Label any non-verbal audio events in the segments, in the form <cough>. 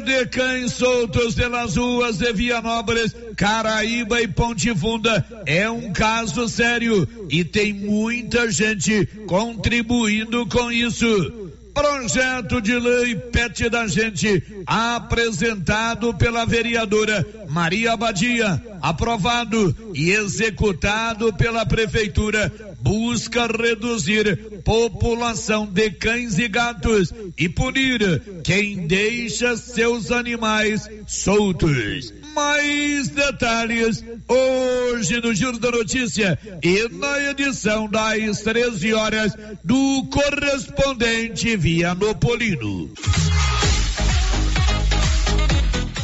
De cães soltos pelas ruas de Vianópolis, Caraíba e Ponte Funda é um caso sério e tem muita gente contribuindo com isso. Projeto de lei Pet da Gente, apresentado pela vereadora Maria Badia, aprovado e executado pela prefeitura, busca reduzir população de cães e gatos e punir quem deixa seus animais soltos mais detalhes hoje no Giro da Notícia e na edição das 13 horas do correspondente Vianopolino.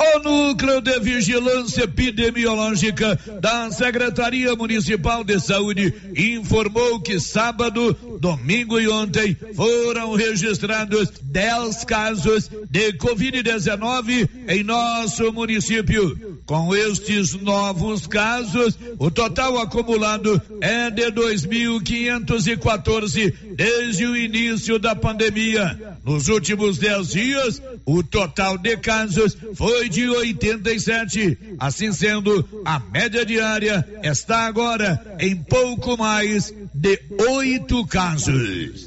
O Núcleo de Vigilância Epidemiológica da Secretaria Municipal de Saúde informou que sábado, domingo e ontem foram registrados 10 casos de Covid-19 em nosso município. Com estes novos casos, o total acumulado é de 2.514 desde o início da pandemia. Nos últimos 10 dias, o total de casos foi de 87. Assim sendo, a média diária está agora em pouco mais de oito casos.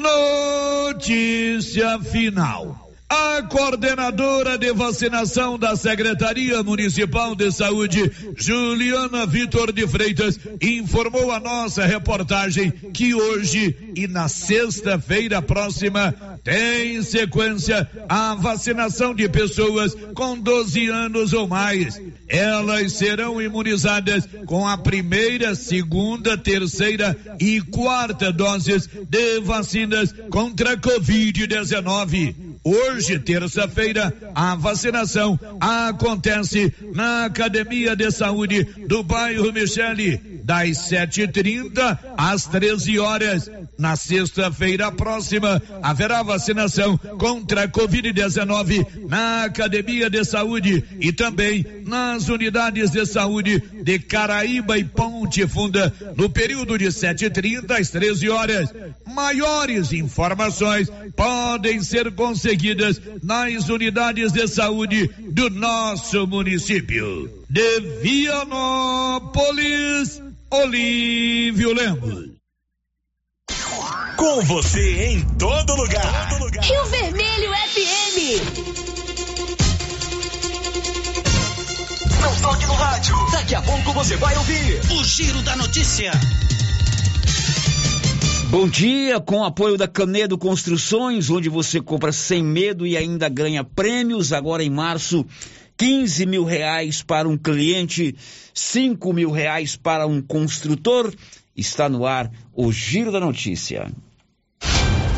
Notícia final. A coordenadora de vacinação da Secretaria Municipal de Saúde, Juliana Vitor de Freitas, informou a nossa reportagem que hoje e na sexta-feira próxima tem sequência a vacinação de pessoas com 12 anos ou mais. Elas serão imunizadas com a primeira, segunda, terceira e quarta doses de vacinas contra a Covid-19. Hoje, terça-feira, a vacinação acontece na Academia de Saúde do bairro Michele, das 7h30 às 13 horas. Na sexta-feira próxima, haverá vacinação contra a Covid-19 na Academia de Saúde e também nas unidades de saúde de Caraíba e Ponte Funda, no período de 7h30 às 13 horas. Maiores informações podem ser conseguidas nas unidades de saúde do nosso município. De Vianópolis, Olívio Lemos. Com você em todo lugar. Rio Vermelho FM. Não toque no rádio. Daqui a pouco você vai ouvir o Giro da Notícia. Bom dia, com apoio da Canedo Construções, onde você compra sem medo e ainda ganha prêmios. Agora em março, 15 mil reais para um cliente, 5 mil reais para um construtor. Está no ar o Giro da Notícia.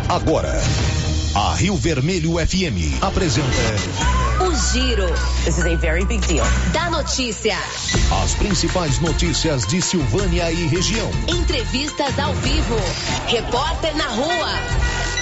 Agora, a Rio Vermelho FM apresenta O Giro. This is a very big deal. Da notícia. as principais notícias de Silvânia e região. Entrevistas ao vivo. Repórter na rua.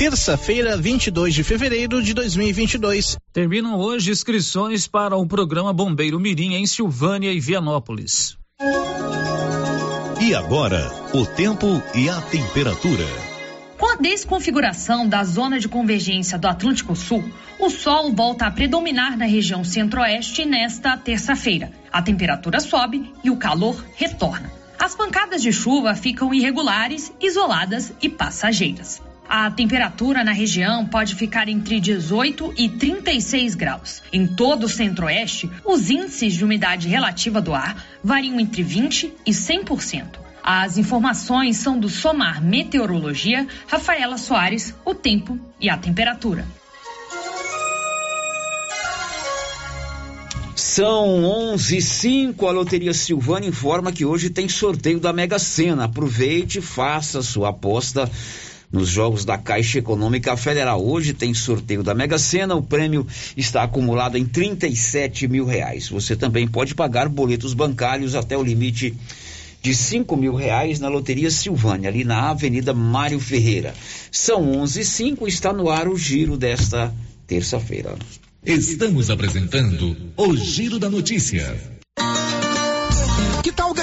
Terça-feira, 22 de fevereiro de 2022. Terminam hoje inscrições para o programa Bombeiro Mirim em Silvânia e Vianópolis. E agora, o tempo e a temperatura. Com a desconfiguração da zona de convergência do Atlântico Sul, o sol volta a predominar na região centro-oeste nesta terça-feira. A temperatura sobe e o calor retorna. As pancadas de chuva ficam irregulares, isoladas e passageiras. A temperatura na região pode ficar entre 18 e 36 graus. Em todo o centro-oeste, os índices de umidade relativa do ar variam entre 20 e 100%. As informações são do Somar Meteorologia, Rafaela Soares, o tempo e a temperatura. São 11 e 05 a Loteria Silvana informa que hoje tem sorteio da Mega Sena. Aproveite, faça sua aposta nos jogos da Caixa Econômica Federal. Hoje tem sorteio da Mega Sena, o prêmio está acumulado em 37 mil reais. Você também pode pagar boletos bancários até o limite de cinco mil reais na Loteria Silvânia, ali na Avenida Mário Ferreira. São onze e cinco, está no ar o giro desta terça-feira. Estamos apresentando o Giro da Notícia.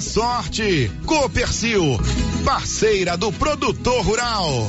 sorte. Copercil, parceira do produtor rural.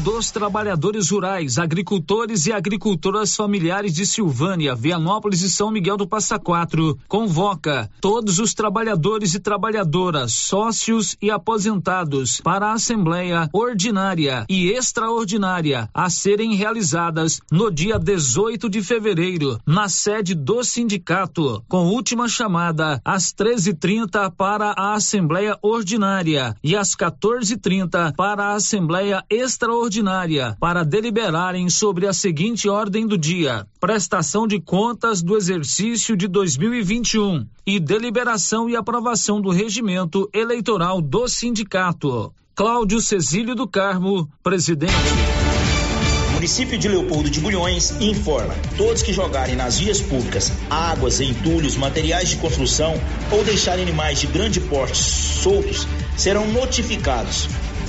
dos Trabalhadores Rurais, Agricultores e Agricultoras Familiares de Silvânia, Vianópolis e São Miguel do Passa Quatro convoca todos os trabalhadores e trabalhadoras, sócios e aposentados para a Assembleia Ordinária e Extraordinária a serem realizadas no dia 18 de fevereiro, na sede do sindicato sindicato, com última chamada às 13:30 para a Assembleia Ordinária e às 14:30 para a Assembleia Extraordinária, para deliberarem sobre a seguinte ordem do dia: prestação de contas do exercício de 2021 e deliberação e aprovação do regimento eleitoral do sindicato. Cláudio Cecílio do Carmo, presidente município de Leopoldo de Bulhões informa: todos que jogarem nas vias públicas águas, entulhos, materiais de construção ou deixarem animais de grande porte soltos serão notificados.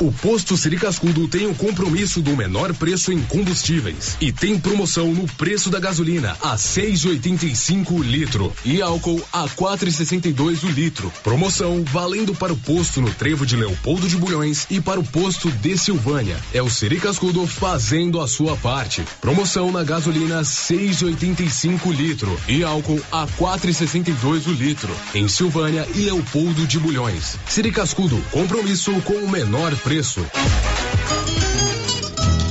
O posto Siricascudo tem o compromisso do menor preço em combustíveis e tem promoção no preço da gasolina a 6,85 o litro e álcool a 4,62 o litro. Promoção valendo para o posto no Trevo de Leopoldo de Bulhões e para o posto de Silvânia. É o Siricascudo fazendo a sua parte. Promoção na gasolina 6,85 litro e álcool a 4,62 o litro em Silvânia e Leopoldo de Bulhões. Siricascudo, compromisso com o menor preço preço.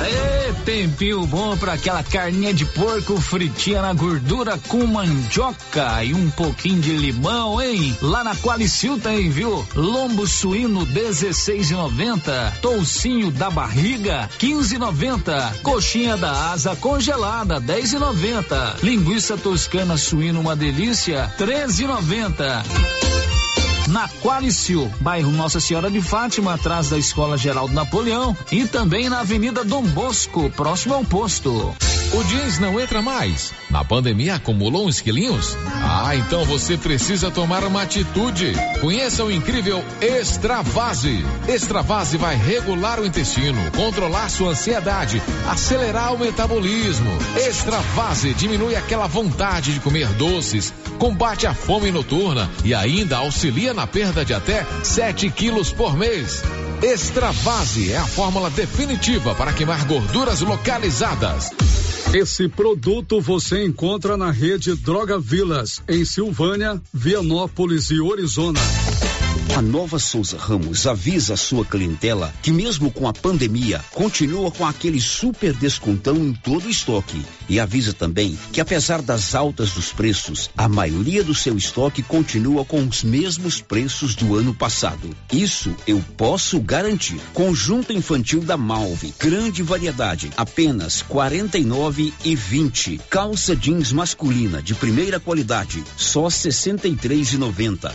Aê, tempinho bom para aquela carninha de porco fritinha na gordura com mandioca e um pouquinho de limão, hein? Lá na Qualicil tem, viu? Lombo suíno 16,90, toucinho da barriga 15,90, coxinha da asa congelada 10,90, linguiça toscana suíno uma delícia 13,90. Na Qualicil, bairro Nossa Senhora de Fátima, atrás da Escola Geraldo Napoleão e também na Avenida Dom Bosco, próximo ao posto. O jeans não entra mais. Na pandemia acumulou uns quilinhos? Ah, então você precisa tomar uma atitude. Conheça o incrível Extravase. Extravase vai regular o intestino, controlar sua ansiedade, acelerar o metabolismo. Extravase diminui aquela vontade de comer doces, combate a fome noturna e ainda auxilia na perda de até 7 quilos por mês. Extravase é a fórmula definitiva para queimar gorduras localizadas. Esse produto você encontra na rede Droga Vilas, em Silvânia, Vianópolis e Orizona. A Nova Souza Ramos avisa a sua clientela que mesmo com a pandemia, continua com aquele super descontão em todo o estoque. E avisa também que apesar das altas dos preços, a maioria do seu estoque continua com os mesmos preços do ano passado. Isso eu posso garantir. Conjunto infantil da Malve, grande variedade, apenas quarenta e nove e vinte. Calça jeans masculina de primeira qualidade, só sessenta e três e noventa.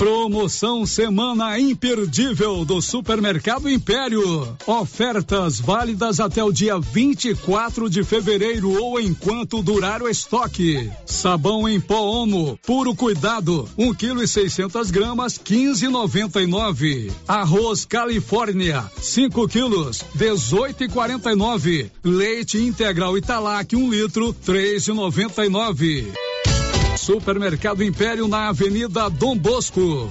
Promoção Semana Imperdível do Supermercado Império. Ofertas válidas até o dia 24 de fevereiro ou enquanto durar o estoque. Sabão em pó Omo, puro cuidado, 1 kg e 600 gramas, 15,99. Arroz Califórnia, 5 quilos, 18,49. Leite integral Italac, 1 um litro, 3,99. Supermercado Império na Avenida Dom Bosco.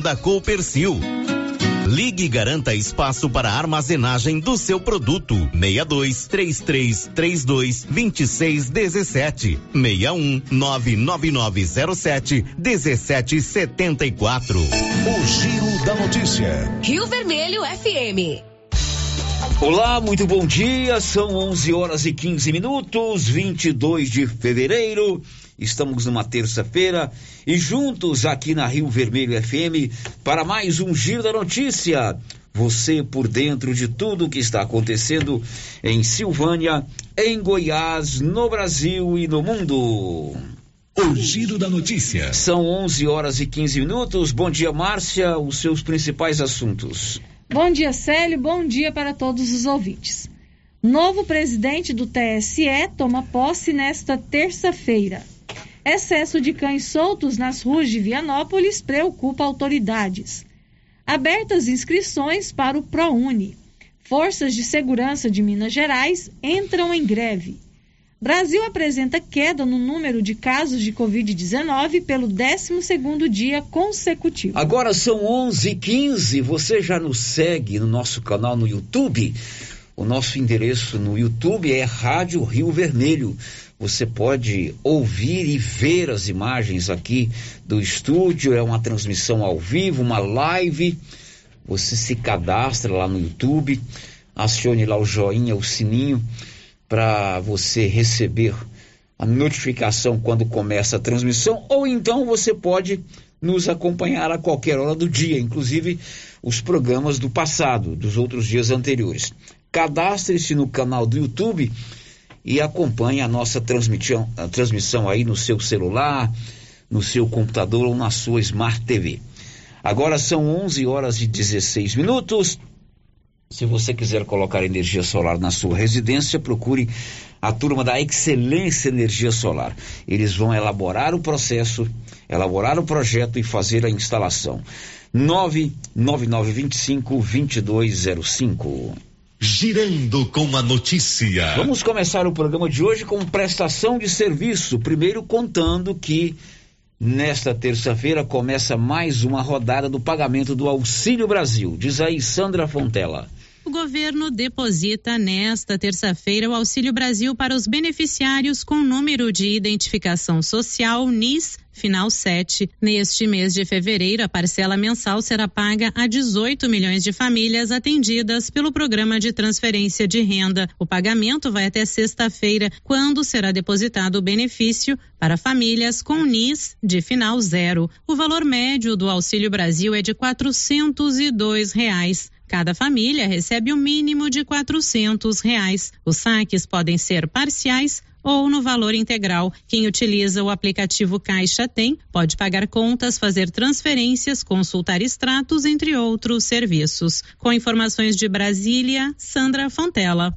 da Coopercil. Ligue e garanta espaço para armazenagem do seu produto. 62 33 32 26 17 61 99907 17 74. O Giro da Notícia. Rio Vermelho FM. Olá, muito bom dia. São 11 horas e 15 minutos, 22 de fevereiro. Estamos numa terça-feira e juntos aqui na Rio Vermelho FM para mais um Giro da Notícia. Você por dentro de tudo o que está acontecendo em Silvânia, em Goiás, no Brasil e no mundo. O Giro da Notícia. São 11 horas e 15 minutos. Bom dia, Márcia. Os seus principais assuntos. Bom dia, Célio. Bom dia para todos os ouvintes. Novo presidente do TSE toma posse nesta terça-feira. Excesso de cães soltos nas ruas de Vianópolis preocupa autoridades. Abertas inscrições para o ProUni. Forças de segurança de Minas Gerais entram em greve. Brasil apresenta queda no número de casos de Covid-19 pelo 12º dia consecutivo. Agora são 11h15. Você já nos segue no nosso canal no YouTube? O nosso endereço no YouTube é Rádio Rio Vermelho. Você pode ouvir e ver as imagens aqui do estúdio. É uma transmissão ao vivo, uma live. Você se cadastra lá no YouTube, acione lá o joinha, o sininho, para você receber a notificação quando começa a transmissão. Ou então você pode nos acompanhar a qualquer hora do dia, inclusive os programas do passado, dos outros dias anteriores. Cadastre-se no canal do YouTube e acompanhe a nossa transmissão, a transmissão aí no seu celular, no seu computador ou na sua Smart TV. Agora são 11 horas e 16 minutos. Se você quiser colocar energia solar na sua residência, procure a turma da Excelência Energia Solar. Eles vão elaborar o processo, elaborar o projeto e fazer a instalação. 99925 2205. Girando com a notícia. Vamos começar o programa de hoje com prestação de serviço. Primeiro, contando que nesta terça-feira começa mais uma rodada do pagamento do Auxílio Brasil. Diz aí, Sandra Fontela. O governo deposita nesta terça-feira o Auxílio Brasil para os beneficiários com número de identificação social NIS final 7. Neste mês de fevereiro, a parcela mensal será paga a 18 milhões de famílias atendidas pelo programa de transferência de renda. O pagamento vai até sexta-feira, quando será depositado o benefício para famílias com NIS de final zero. O valor médio do Auxílio Brasil é de 402 reais. Cada família recebe o um mínimo de quatrocentos reais. Os saques podem ser parciais ou no valor integral. Quem utiliza o aplicativo Caixa Tem pode pagar contas, fazer transferências, consultar extratos, entre outros serviços. Com informações de Brasília, Sandra Fontela.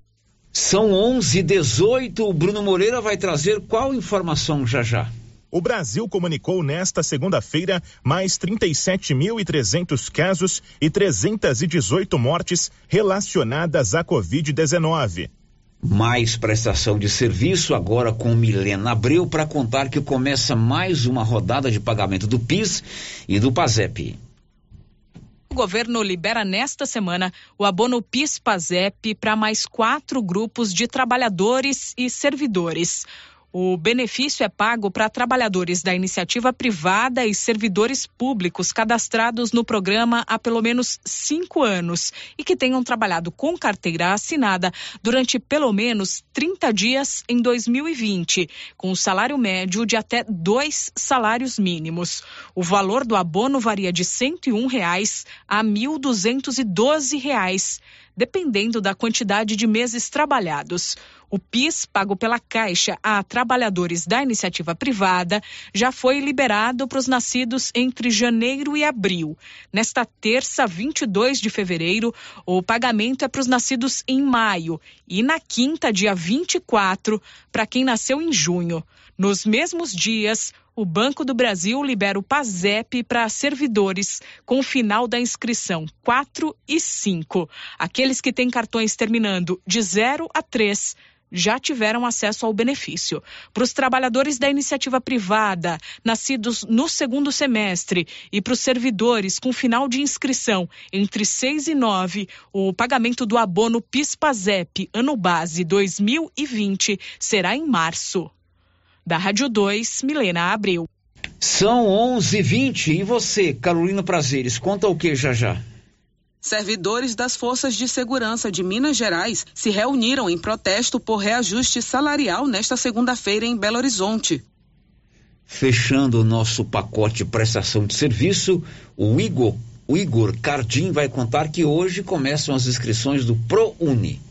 São 11:18. O Bruno Moreira vai trazer qual informação já já? O Brasil comunicou nesta segunda-feira mais 37.300 casos e 318 mortes relacionadas à Covid-19. Mais prestação de serviço agora com Milena Abreu para contar que começa mais uma rodada de pagamento do PIS e do PASEP. O governo libera nesta semana o abono PIS-PASEP para mais quatro grupos de trabalhadores e servidores. O benefício é pago para trabalhadores da iniciativa privada e servidores públicos cadastrados no programa há pelo menos cinco anos e que tenham trabalhado com carteira assinada durante pelo menos 30 dias em 2020, com salário médio de até dois salários mínimos. O valor do abono varia de 101 reais a R$ 1.212. Reais dependendo da quantidade de meses trabalhados. O PIS, pago pela Caixa a trabalhadores da iniciativa privada, já foi liberado para os nascidos entre janeiro e abril. Nesta terça, 22 de fevereiro, o pagamento é para os nascidos em maio e na quinta, dia 24, para quem nasceu em junho. Nos mesmos dias, o Banco do Brasil libera o PASEP para servidores com o final da inscrição 4 e 5. Aqueles que têm cartões terminando de 0 a 3 já tiveram acesso ao benefício. Para os trabalhadores da iniciativa privada, nascidos no segundo semestre, e para os servidores com final de inscrição entre 6 e 9, o pagamento do abono PIS-PASEP ano base 2020 será em março. Da Rádio 2, Milena Abreu. São 11:20 e você, Carolina Prazeres, conta o que já já? Servidores das Forças de Segurança de Minas Gerais se reuniram em protesto por reajuste salarial nesta segunda-feira em Belo Horizonte. Fechando o nosso pacote prestação de serviço, o Igor, o Igor Cardim vai contar que hoje começam as inscrições do ProUni.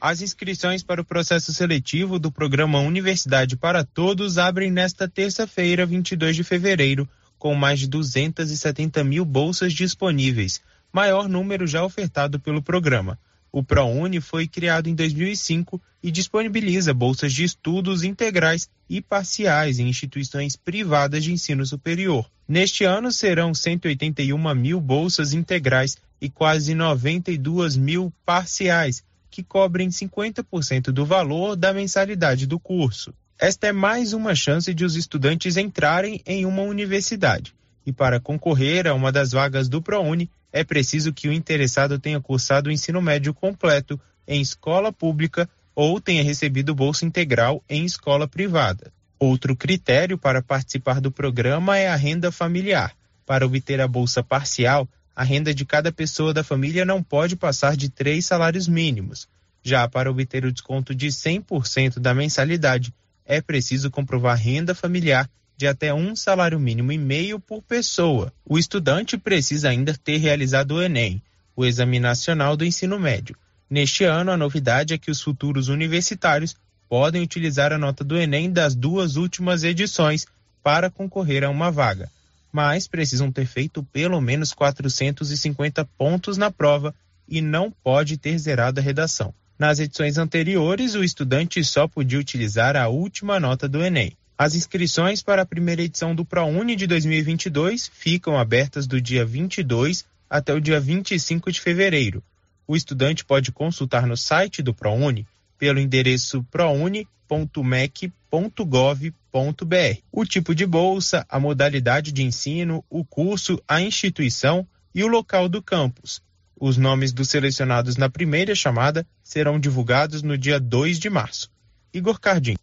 As inscrições para o processo seletivo do programa Universidade para Todos abrem nesta terça-feira, 22 de fevereiro, com mais de 270 mil bolsas disponíveis, maior número já ofertado pelo programa. O ProUni foi criado em 2005 e disponibiliza bolsas de estudos integrais e parciais em instituições privadas de ensino superior. Neste ano serão 181 mil bolsas integrais e quase 92 mil parciais que cobrem 50% do valor da mensalidade do curso. Esta é mais uma chance de os estudantes entrarem em uma universidade. E para concorrer a uma das vagas do ProUni, é preciso que o interessado tenha cursado o ensino médio completo em escola pública ou tenha recebido bolsa integral em escola privada. Outro critério para participar do programa é a renda familiar. Para obter a bolsa parcial, a renda de cada pessoa da família não pode passar de três salários mínimos. Já para obter o desconto de 100% da mensalidade, é preciso comprovar renda familiar de até um salário mínimo e meio por pessoa. O estudante precisa ainda ter realizado o Enem, o Exame Nacional do Ensino Médio. Neste ano, a novidade é que os futuros universitários podem utilizar a nota do Enem das duas últimas edições para concorrer a uma vaga mas precisam ter feito pelo menos 450 pontos na prova e não pode ter zerado a redação. Nas edições anteriores, o estudante só podia utilizar a última nota do Enem. As inscrições para a primeira edição do ProUni de 2022 ficam abertas do dia 22 até o dia 25 de fevereiro. O estudante pode consultar no site do ProUni pelo endereço prouni.mec.gov.br. O tipo de bolsa, a modalidade de ensino, o curso, a instituição e o local do campus. Os nomes dos selecionados na primeira chamada serão divulgados no dia 2 de março. Igor Cardim.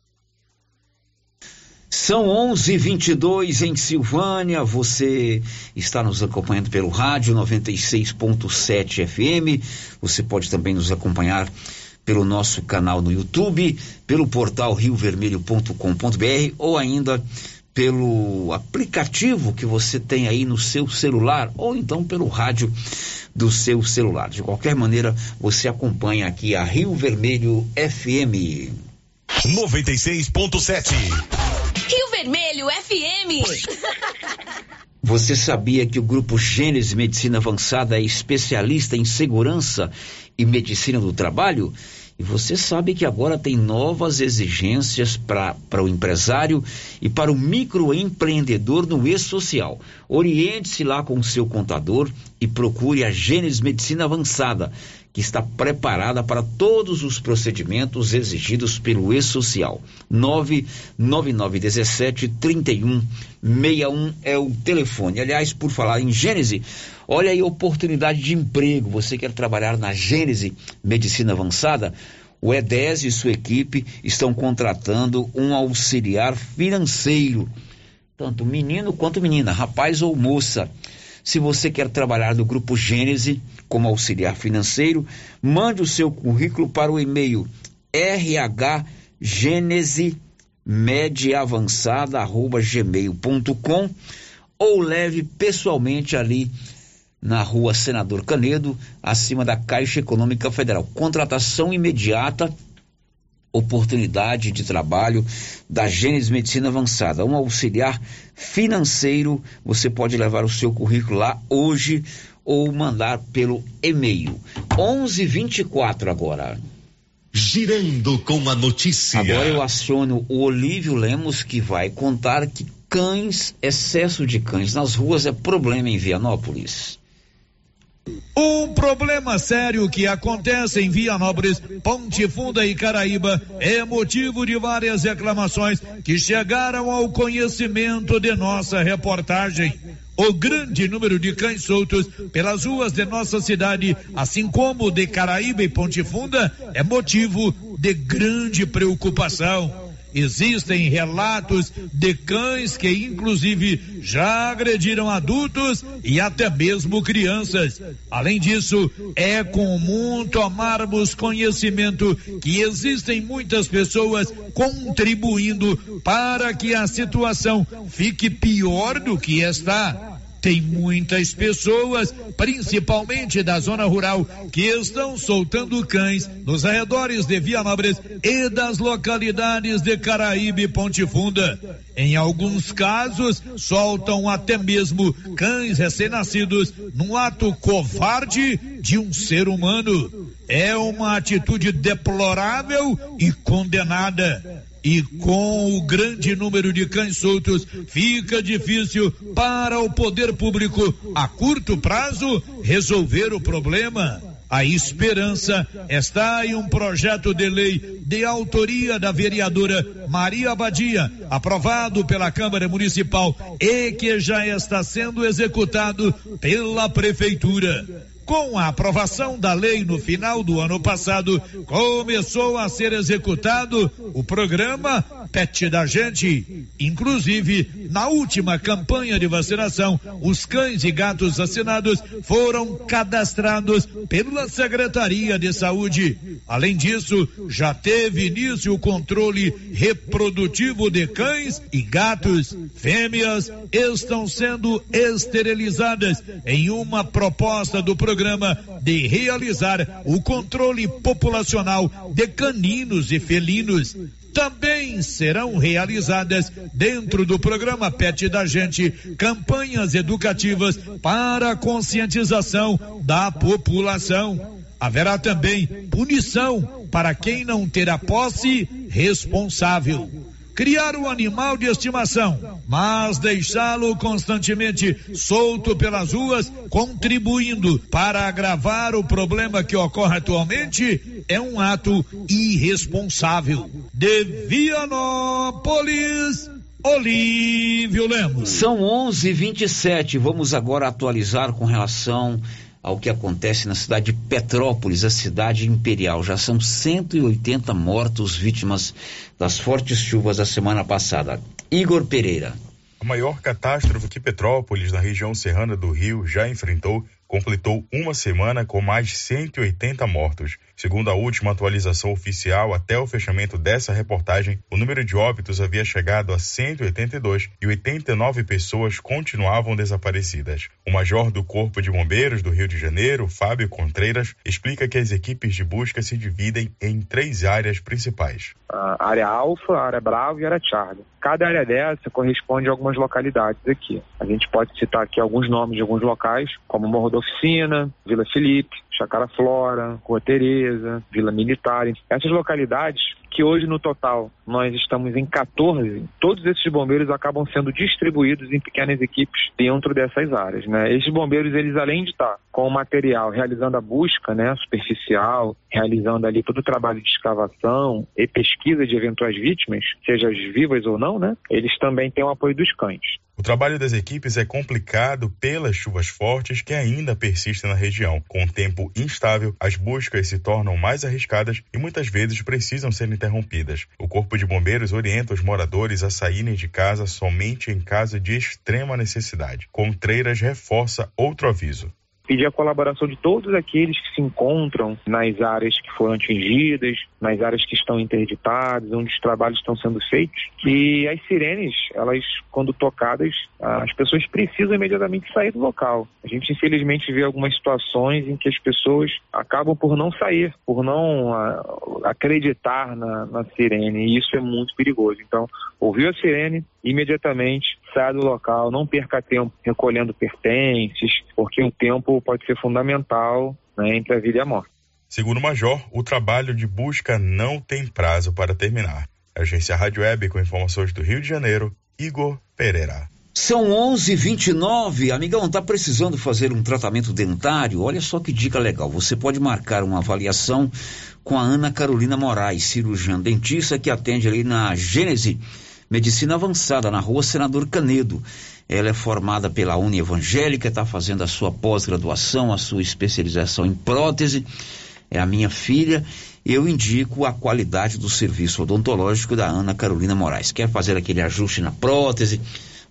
São 11:22 em Silvânia. Você está nos acompanhando pelo rádio 96.7 FM. Você pode também nos acompanhar pelo nosso canal no YouTube, pelo portal riovermelho.com.br ou ainda pelo aplicativo que você tem aí no seu celular ou então pelo rádio do seu celular. De qualquer maneira, você acompanha aqui a Rio Vermelho FM 96.7. Rio Vermelho FM. Você sabia que o grupo Gênesis Medicina Avançada é especialista em segurança e medicina do trabalho? E você sabe que agora tem novas exigências para o empresário e para o microempreendedor no e-social. Oriente-se lá com o seu contador e procure a Gênesis Medicina Avançada que está preparada para todos os procedimentos exigidos pelo E-Social. 99917 3161 é o telefone. Aliás, por falar em Gênese, olha aí a oportunidade de emprego. Você quer trabalhar na Gênese Medicina Avançada? O E10 e sua equipe estão contratando um auxiliar financeiro, tanto menino quanto menina, rapaz ou moça. Se você quer trabalhar no Grupo Gênese como auxiliar financeiro, mande o seu currículo para o e-mail rhgenesemediaavançada.gmail.com ou leve pessoalmente ali na rua Senador Canedo, acima da Caixa Econômica Federal. Contratação imediata oportunidade de trabalho da Gênesis Medicina Avançada. Um auxiliar financeiro, você pode levar o seu currículo lá hoje ou mandar pelo e-mail. 11:24 agora. Girando com a notícia. Agora eu aciono o Olívio Lemos que vai contar que cães, excesso de cães nas ruas é problema em Vianópolis. Um problema sério que acontece em Vianópolis, Ponte Funda e Caraíba é motivo de várias reclamações que chegaram ao conhecimento de nossa reportagem. O grande número de cães soltos pelas ruas de nossa cidade, assim como de Caraíba e Ponte Funda, é motivo de grande preocupação. Existem relatos de cães que, inclusive, já agrediram adultos e até mesmo crianças. Além disso, é comum tomarmos conhecimento que existem muitas pessoas contribuindo para que a situação fique pior do que está. Tem muitas pessoas, principalmente da zona rural, que estão soltando cães nos arredores de Vianópolis e das localidades de Caraíbe e Ponte Funda. Em alguns casos, soltam até mesmo cães recém-nascidos num ato covarde de um ser humano. É uma atitude deplorável e condenada. E com o grande número de cães soltos, fica difícil para o poder público, a curto prazo, resolver o problema. A esperança está em um projeto de lei de autoria da vereadora Maria Abadia, aprovado pela Câmara Municipal e que já está sendo executado pela Prefeitura. Com a aprovação da lei no final do ano passado, começou a ser executado o programa Pet da Gente. Inclusive, na última campanha de vacinação, os cães e gatos assinados foram cadastrados pela Secretaria de Saúde. Além disso, já teve início o controle reprodutivo de cães e gatos. Fêmeas estão sendo esterilizadas em uma proposta do programa programa de realizar o controle populacional de caninos e felinos. Também serão realizadas, dentro do programa PET da Gente, campanhas educativas para a conscientização da população. Haverá também punição para quem não terá posse responsável criar um animal de estimação, mas deixá-lo constantemente solto pelas ruas, contribuindo para agravar o problema que ocorre atualmente, é um ato irresponsável. De Vianópolis. Olívio Lemos. São 11:27. Vamos agora atualizar com relação ao que acontece na cidade de Petrópolis, a cidade imperial. Já são 180 mortos vítimas das fortes chuvas da semana passada. Igor Pereira. A maior catástrofe que Petrópolis, na região serrana do Rio, já enfrentou completou uma semana com mais de 180 mortos. Segundo a última atualização oficial, até o fechamento dessa reportagem, o número de óbitos havia chegado a 182 e 89 pessoas continuavam desaparecidas. O major do Corpo de Bombeiros do Rio de Janeiro, Fábio Contreiras, explica que as equipes de busca se dividem em três áreas principais: a área Alfa, a área Bravo e a área Charlie. Cada área dessa corresponde a algumas localidades aqui. A gente pode citar aqui alguns nomes de alguns locais, como Morro da Oficina, Vila Felipe, Chacara Flora, Rua Tereza, Vila Militar. Essas localidades que hoje no total nós estamos em 14, todos esses bombeiros acabam sendo distribuídos em pequenas equipes dentro dessas áreas, né? Esses bombeiros, eles além de estar com o material realizando a busca, né, superficial, realizando ali todo o trabalho de escavação e pesquisa de eventuais vítimas, seja vivas ou não, né? Eles também têm o apoio dos cães. O trabalho das equipes é complicado pelas chuvas fortes que ainda persistem na região. Com o tempo instável, as buscas se tornam mais arriscadas e muitas vezes precisam ser interrompidas. O Corpo de Bombeiros orienta os moradores a saírem de casa somente em caso de extrema necessidade. Contreiras reforça outro aviso pedir a colaboração de todos aqueles que se encontram nas áreas que foram atingidas, nas áreas que estão interditadas, onde os trabalhos estão sendo feitos, que as sirenes, elas, quando tocadas, as pessoas precisam imediatamente sair do local. A gente, infelizmente, vê algumas situações em que as pessoas acabam por não sair, por não a, acreditar na, na sirene, e isso é muito perigoso. Então, ouviu a sirene, imediatamente saia do local, não perca tempo recolhendo pertences, porque o tempo pode ser fundamental né, entre a vida e a morte. Segundo o Major, o trabalho de busca não tem prazo para terminar. Agência Rádio Web com informações do Rio de Janeiro, Igor Pereira. São 11:29. Amigão, tá precisando fazer um tratamento dentário? Olha só que dica legal. Você pode marcar uma avaliação com a Ana Carolina Moraes, cirurgiã dentista que atende ali na Gênese Medicina Avançada, na rua Senador Canedo. Ela é formada pela Uni Evangélica, está fazendo a sua pós-graduação, a sua especialização em prótese. É a minha filha. Eu indico a qualidade do serviço odontológico da Ana Carolina Moraes. Quer fazer aquele ajuste na prótese?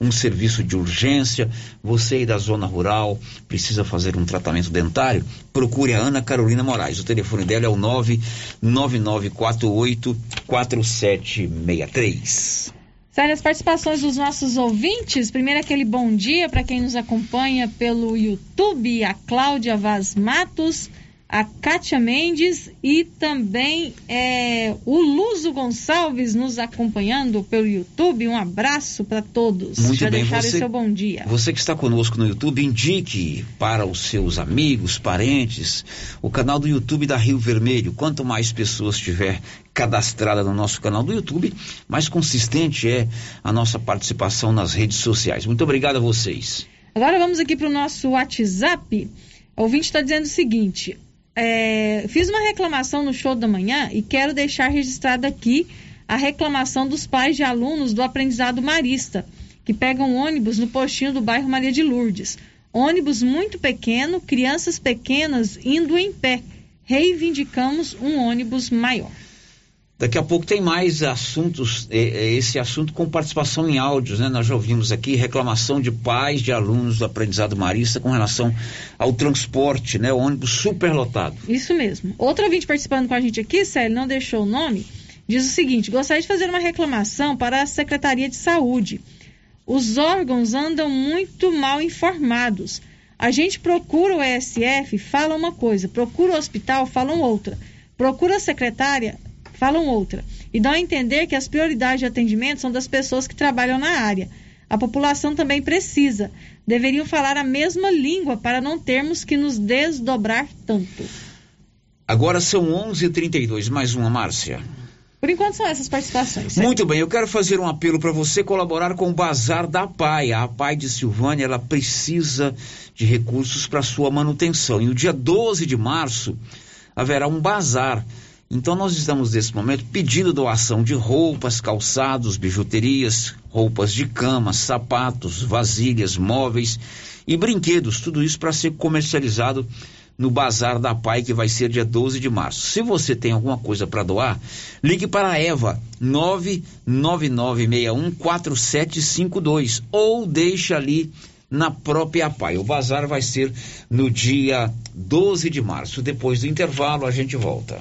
um serviço de urgência, você aí da zona rural precisa fazer um tratamento dentário, procure a Ana Carolina Moraes. O telefone dela é o 99948 4763. Sério, as participações dos nossos ouvintes. Primeiro, aquele bom dia para quem nos acompanha pelo YouTube, a Cláudia Vaz Matos, a Kátia Mendes e também é, o Luzo Gonçalves nos acompanhando pelo YouTube. Um abraço para todos. Muito Já bem, deixaram você, seu bom dia. Você que está conosco no YouTube, indique para os seus amigos, parentes, o canal do YouTube da Rio Vermelho. Quanto mais pessoas tiver cadastrada no nosso canal do YouTube, mais consistente é a nossa participação nas redes sociais. Muito obrigado a vocês. Agora vamos aqui para o nosso WhatsApp. O ouvinte está dizendo o seguinte: é, fiz uma reclamação no show da manhã e quero deixar registrada aqui a reclamação dos pais de alunos do aprendizado marista, que pegam ônibus no postinho do bairro Maria de Lourdes. Ônibus muito pequeno, crianças pequenas indo em pé. Reivindicamos um ônibus maior. Daqui a pouco tem mais assuntos, esse assunto com participação em áudios, né? Nós já ouvimos aqui reclamação de pais de alunos do aprendizado marista com relação ao transporte, né? O ônibus superlotado. Isso mesmo. Outro ouvinte participando com a gente aqui, Célio, não deixou o nome, diz o seguinte: gostaria de fazer uma reclamação para a Secretaria de Saúde. Os órgãos andam muito mal informados. A gente procura o ESF, fala uma coisa, procura o hospital, falam outra. Procura a secretária, falam outra. E dão a entender que as prioridades de atendimento são das pessoas que trabalham na área. A população também precisa. Deveriam falar a mesma língua para não termos que nos desdobrar tanto. Agora são 11:32, mais uma, Márcia. Por enquanto são essas participações. certo? Muito bem, eu quero fazer um apelo para você colaborar com o Bazar da PAI. A PAI de Silvânia, ela precisa de recursos para sua manutenção. E no dia 12 de março haverá um bazar. Então nós estamos nesse momento pedindo doação de roupas, calçados, bijuterias, roupas de cama, sapatos, vasilhas, móveis e brinquedos, tudo isso para ser comercializado no Bazar da Pai, que vai ser dia 12 de março. Se você tem alguma coisa para doar, ligue para a Eva 999614752 ou deixa ali na própria Pai. O bazar vai ser no dia 12 de março. Depois do intervalo a gente volta.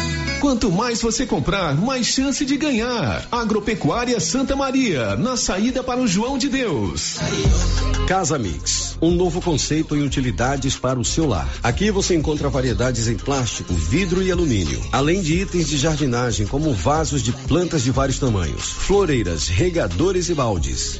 Quanto mais você comprar, mais chance de ganhar. Agropecuária Santa Maria, na saída para o João de Deus. Casa Mix, um novo conceito em utilidades para o seu lar. Aqui você encontra variedades em plástico, vidro e alumínio, além de itens de jardinagem como vasos de plantas de vários tamanhos, floreiras, regadores e baldes.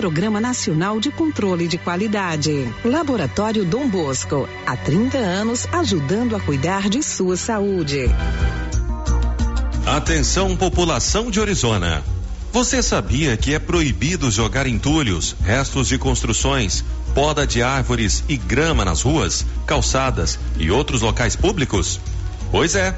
Programa Nacional de Controle de Qualidade. Laboratório Dom Bosco, há 30 anos ajudando a cuidar de sua saúde. Atenção, população de Orizona. Você sabia que é proibido jogar entulhos, restos de construções, poda de árvores e grama nas ruas, calçadas e outros locais públicos? Pois é.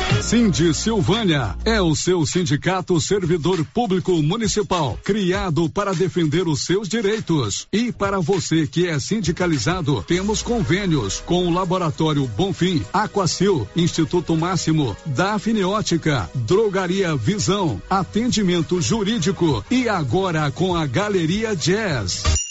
Cindy Silvânia é o seu sindicato servidor público municipal, criado para defender os seus direitos. E para você que é sindicalizado, temos convênios com o Laboratório Bonfim, Aquacil, Instituto Máximo, Dafniótica, Drogaria Visão, Atendimento Jurídico e agora com a Galeria Jazz.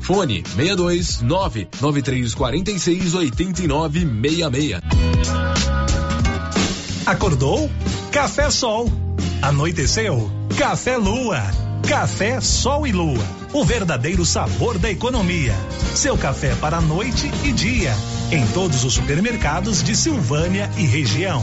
Fone 62 99346 8966. Acordou? Café Sol. Anoiteceu? Café Lua. Café Sol e Lua. O verdadeiro sabor da economia. Seu café para noite e dia. Em todos os supermercados de Silvânia e região.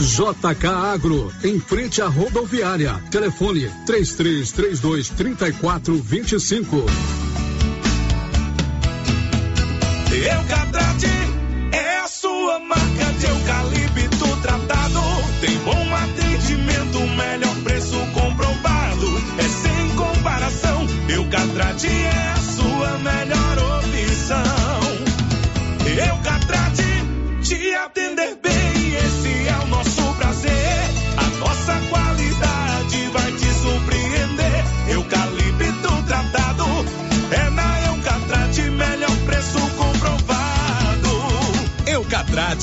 JK Agro, em frente à rodoviária. Telefone 3332 3425. Eucatrate é a sua marca de eucalipto tratado. Tem bom atendimento, melhor preço comprovado. É sem comparação. Eucatrate é a sua melhor opção. Eucatrate te atender bem,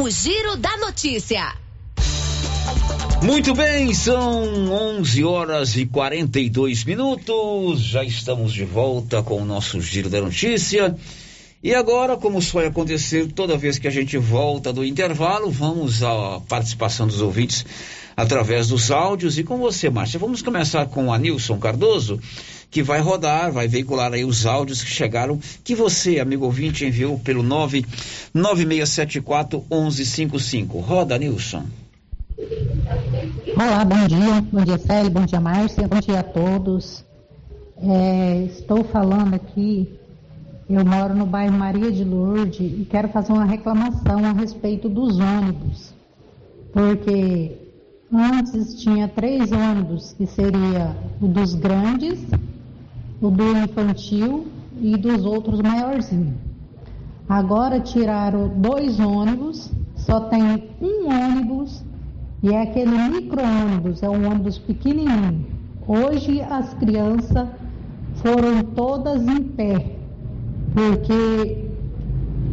O Giro da Notícia. Muito bem, são 11 horas e 42 minutos. Já estamos de volta com o nosso Giro da Notícia. E agora, como vai acontecer toda vez que a gente volta do intervalo, vamos à participação dos ouvintes através dos áudios. E com você, Márcia, vamos começar com a Nilson Cardoso, que vai rodar, vai veicular aí os áudios que chegaram, que você, amigo ouvinte, enviou pelo 99674 1155. Roda, Nilson. Olá, bom dia. Bom dia, Célio. Bom dia, Márcia. Bom dia a todos. É, estou falando aqui, eu moro no bairro Maria de Lourdes e quero fazer uma reclamação a respeito dos ônibus. Porque antes tinha três ônibus, que seria o dos grandes, o do infantil e dos outros maiorzinhos. Agora tiraram dois ônibus, só tem um ônibus e é aquele micro-ônibus, é um ônibus pequenininho. Hoje as crianças foram todas em pé, porque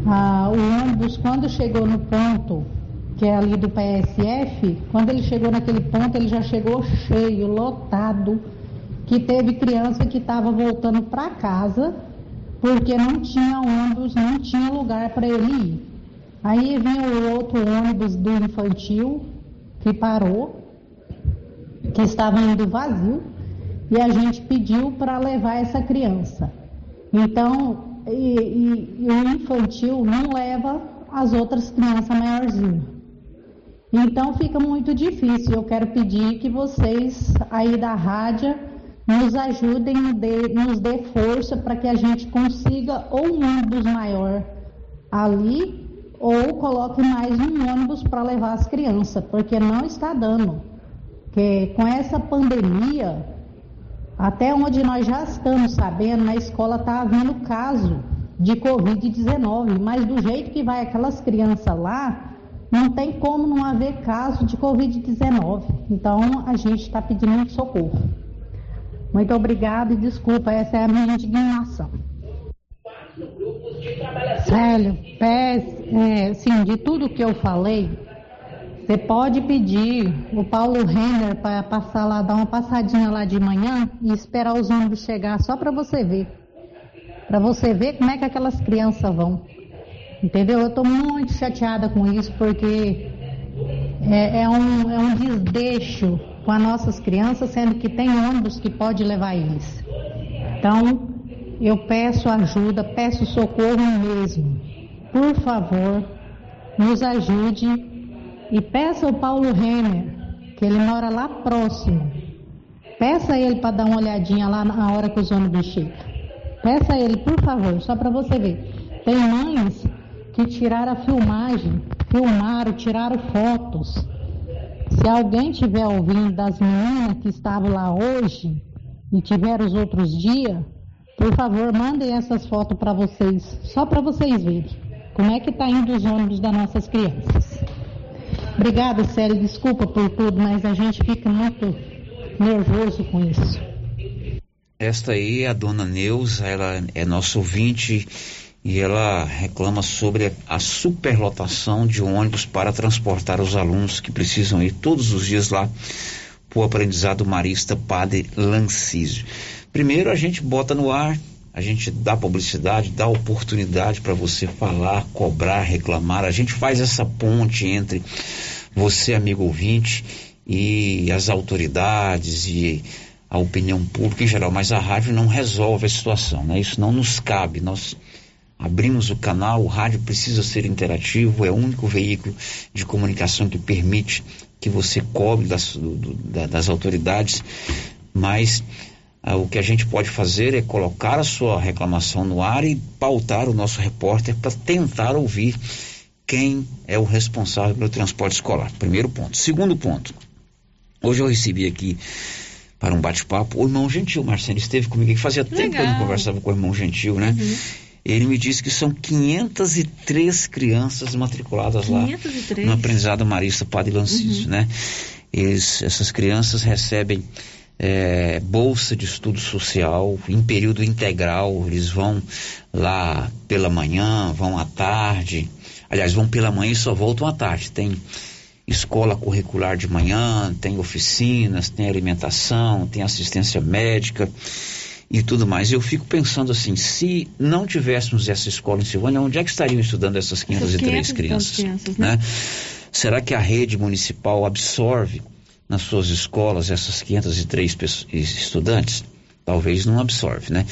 ah, o ônibus, quando chegou no ponto, que é ali do PSF, quando ele chegou naquele ponto, ele já chegou cheio, lotado, que teve criança que estava voltando para casa, porque não tinha ônibus, não tinha lugar para ele ir. Aí vinha o outro ônibus do infantil, que parou, que estava indo vazio, e a gente pediu para levar essa criança. Então, e, e, e o infantil não leva as outras crianças maiorzinhas. Então fica muito difícil. Eu quero pedir que vocês aí da rádio nos ajudem, nos dê força para que a gente consiga ou um ônibus maior ali ou coloque mais um ônibus para levar as crianças, porque não está dando. Porque com essa pandemia, até onde nós já estamos sabendo, na escola está havendo caso de Covid-19, mas do jeito que vai aquelas crianças lá, não tem como não haver caso de Covid-19. Então a gente está pedindo socorro. Muito obrigada e desculpa, essa é a minha indignação. Célio, é, sim, de tudo que eu falei, você pode pedir o Paulo Renner para passar lá, dar uma passadinha lá de manhã e esperar os ônibus chegar só para você ver. Para você ver como é que aquelas crianças vão. Entendeu? Eu estou muito chateada com isso porque é, é, um, é um desdeixo com as nossas crianças, sendo que tem ônibus que pode levar eles. Então, eu peço ajuda, peço socorro mesmo. Por favor, nos ajude e peça ao Paulo Renner, que ele mora lá próximo. Peça ele para dar uma olhadinha lá na hora que os ônibus chegam. Peça ele, por favor, só para você ver. Tem mães que tiraram a filmagem, filmaram, tiraram fotos. Se alguém tiver ouvindo das meninas que estavam lá hoje e tiveram os outros dias, por favor, mandem essas fotos para vocês, só para vocês verem como é que está indo os ônibus das nossas crianças. Obrigada, Célio, desculpa por tudo, mas a gente fica muito nervoso com isso. Esta aí é a dona Neuza, ela é nosso ouvinte e ela reclama sobre a superlotação de ônibus para transportar os alunos que precisam ir todos os dias lá para o aprendizado marista Padre Lancísio. Primeiro a gente bota no ar, a gente dá publicidade, dá oportunidade para você falar, cobrar, reclamar. A gente faz essa ponte entre você, amigo ouvinte, e as autoridades e a opinião pública em geral, mas a rádio não resolve a situação, né? Isso não nos cabe. Nós abrimos o canal, o rádio precisa ser interativo, é o único veículo de comunicação que permite que você cobre das, do, das autoridades, mas ah, o que a gente pode fazer é colocar a sua reclamação no ar e pautar o nosso repórter para tentar ouvir quem é o responsável pelo transporte escolar. Primeiro ponto. Segundo ponto. Hoje eu recebi aqui para um bate-papo o irmão Gentil, Marcelo, esteve comigo aqui. Fazia Legal. tempo que eu não conversava com o irmão Gentil, né? Uhum. Ele me disse que são 503 crianças matriculadas 503. lá no aprendizado marista Padre Lancísio, uhum. né? Eles, essas crianças recebem é, bolsa de estudo social em período integral. Eles vão lá pela manhã, vão à tarde. Aliás, vão pela manhã e só voltam à tarde. Tem escola curricular de manhã, tem oficinas, tem alimentação, tem assistência médica e tudo mais. Eu fico pensando assim, se não tivéssemos essa escola em Silvânia, onde é que estariam estudando essas 503 crianças? crianças né? né? Será que a rede municipal absorve nas suas escolas essas 503 estudantes? Talvez não absorve, né?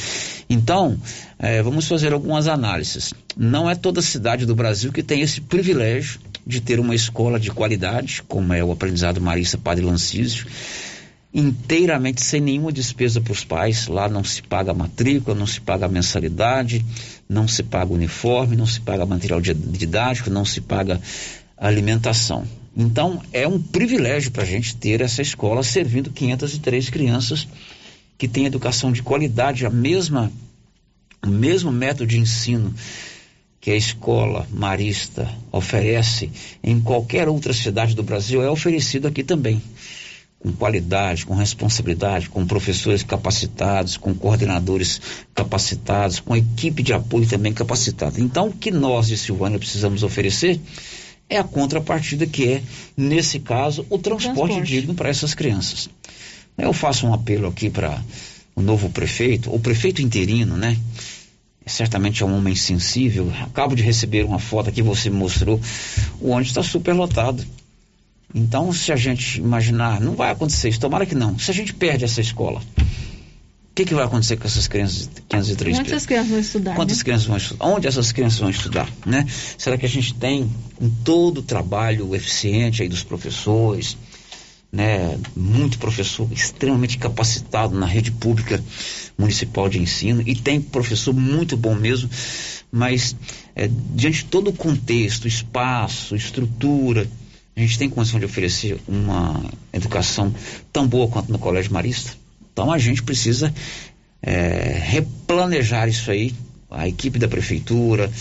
Então, é, vamos fazer algumas análises. Não é toda cidade do Brasil que tem esse privilégio de ter uma escola de qualidade, como é o aprendizado Marista Padre Lancísio, inteiramente sem nenhuma despesa para os pais. Lá não se paga matrícula, não se paga mensalidade, não se paga uniforme, não se paga material didático, não se paga alimentação. Então, é um privilégio para a gente ter essa escola servindo 503 crianças que têm educação de qualidade, a mesma, o mesmo método de ensino que a escola marista oferece em qualquer outra cidade do Brasil é oferecido aqui também. Com qualidade, com responsabilidade, com professores capacitados, com coordenadores capacitados, com equipe de apoio também capacitada. Então, o que nós de Silvânia precisamos oferecer é a contrapartida que é, nesse caso, o transporte, transporte. digno para essas crianças. Eu faço um apelo aqui para o novo prefeito, o prefeito interino, né? Certamente é um homem sensível. Acabo de receber uma foto que você mostrou. O ônibus está super lotado. Então, se a gente imaginar, não vai acontecer isso, tomara que não. Se a gente perde essa escola, O que, que vai acontecer com essas crianças de 503 Muitas crianças vão estudar. Quantas né? crianças vão estudar? Onde essas crianças vão estudar, né? Será que a gente tem com todo o trabalho eficiente aí dos professores, né? Muito professor extremamente capacitado na rede pública municipal de ensino e tem professor muito bom mesmo, mas é, diante de todo o contexto, espaço, estrutura, a gente tem condição de oferecer uma educação tão boa quanto no Colégio Marista? Então a gente precisa é, replanejar isso aí, a equipe da prefeitura,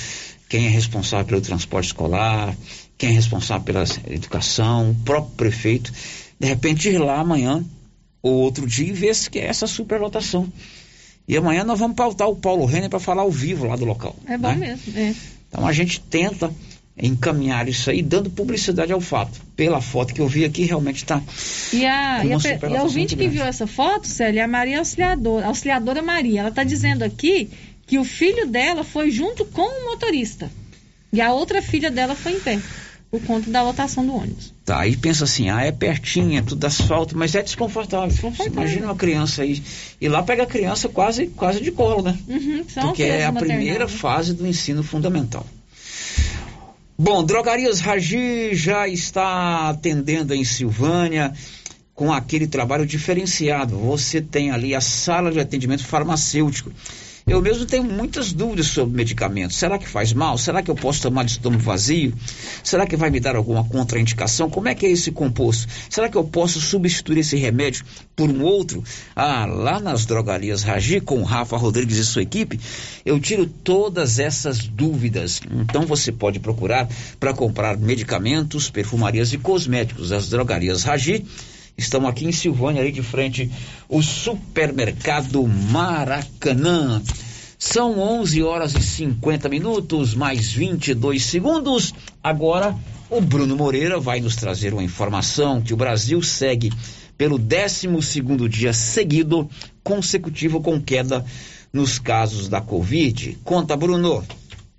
quem é responsável pelo transporte escolar, quem é responsável pela educação, o próprio prefeito, de repente ir lá amanhã ou outro dia e ver se é essa superlotação. E amanhã nós vamos pautar o Paulo Renner para falar ao vivo lá do local. É bom né? mesmo, é. Então a gente tenta encaminhar isso aí, dando publicidade ao fato. Pela foto que eu vi aqui, realmente está. E a, e a, e a ouvinte que viu essa foto, Célia, é a Maria Auxiliadora, Auxiliadora Maria. Ela está dizendo aqui que o filho dela foi junto com o motorista. E a outra filha dela foi em pé, por conta da lotação do ônibus. Tá, aí pensa assim, ah, é pertinho, é tudo asfalto, mas é desconfortável. desconfortável. Imagina uma criança aí. E lá pega a criança quase, quase de colo, né? Uhum, Porque é a primeira fase do ensino fundamental. Bom, Drogarias Ragi já está atendendo em Silvânia com aquele trabalho diferenciado. Você tem ali a sala de atendimento farmacêutico. Eu mesmo tenho muitas dúvidas sobre medicamentos. Será que faz mal? Será que eu posso tomar de estômago vazio? Será que vai me dar alguma contraindicação? Como é que é esse composto? Será que eu posso substituir esse remédio por um outro? Ah, lá nas drogarias Ragi, com o Rafa Rodrigues e sua equipe, eu tiro todas essas dúvidas. Então você pode procurar para comprar medicamentos, perfumarias e cosméticos. As drogarias Ragi Estão aqui em Silvânia, ali de frente, o supermercado Maracanã. São 11 horas e 50 minutos, mais 22 segundos. Agora, o Bruno Moreira vai nos trazer uma informação que o Brasil segue pelo 12 dia seguido consecutivo com queda nos casos da Covid. Conta, Bruno.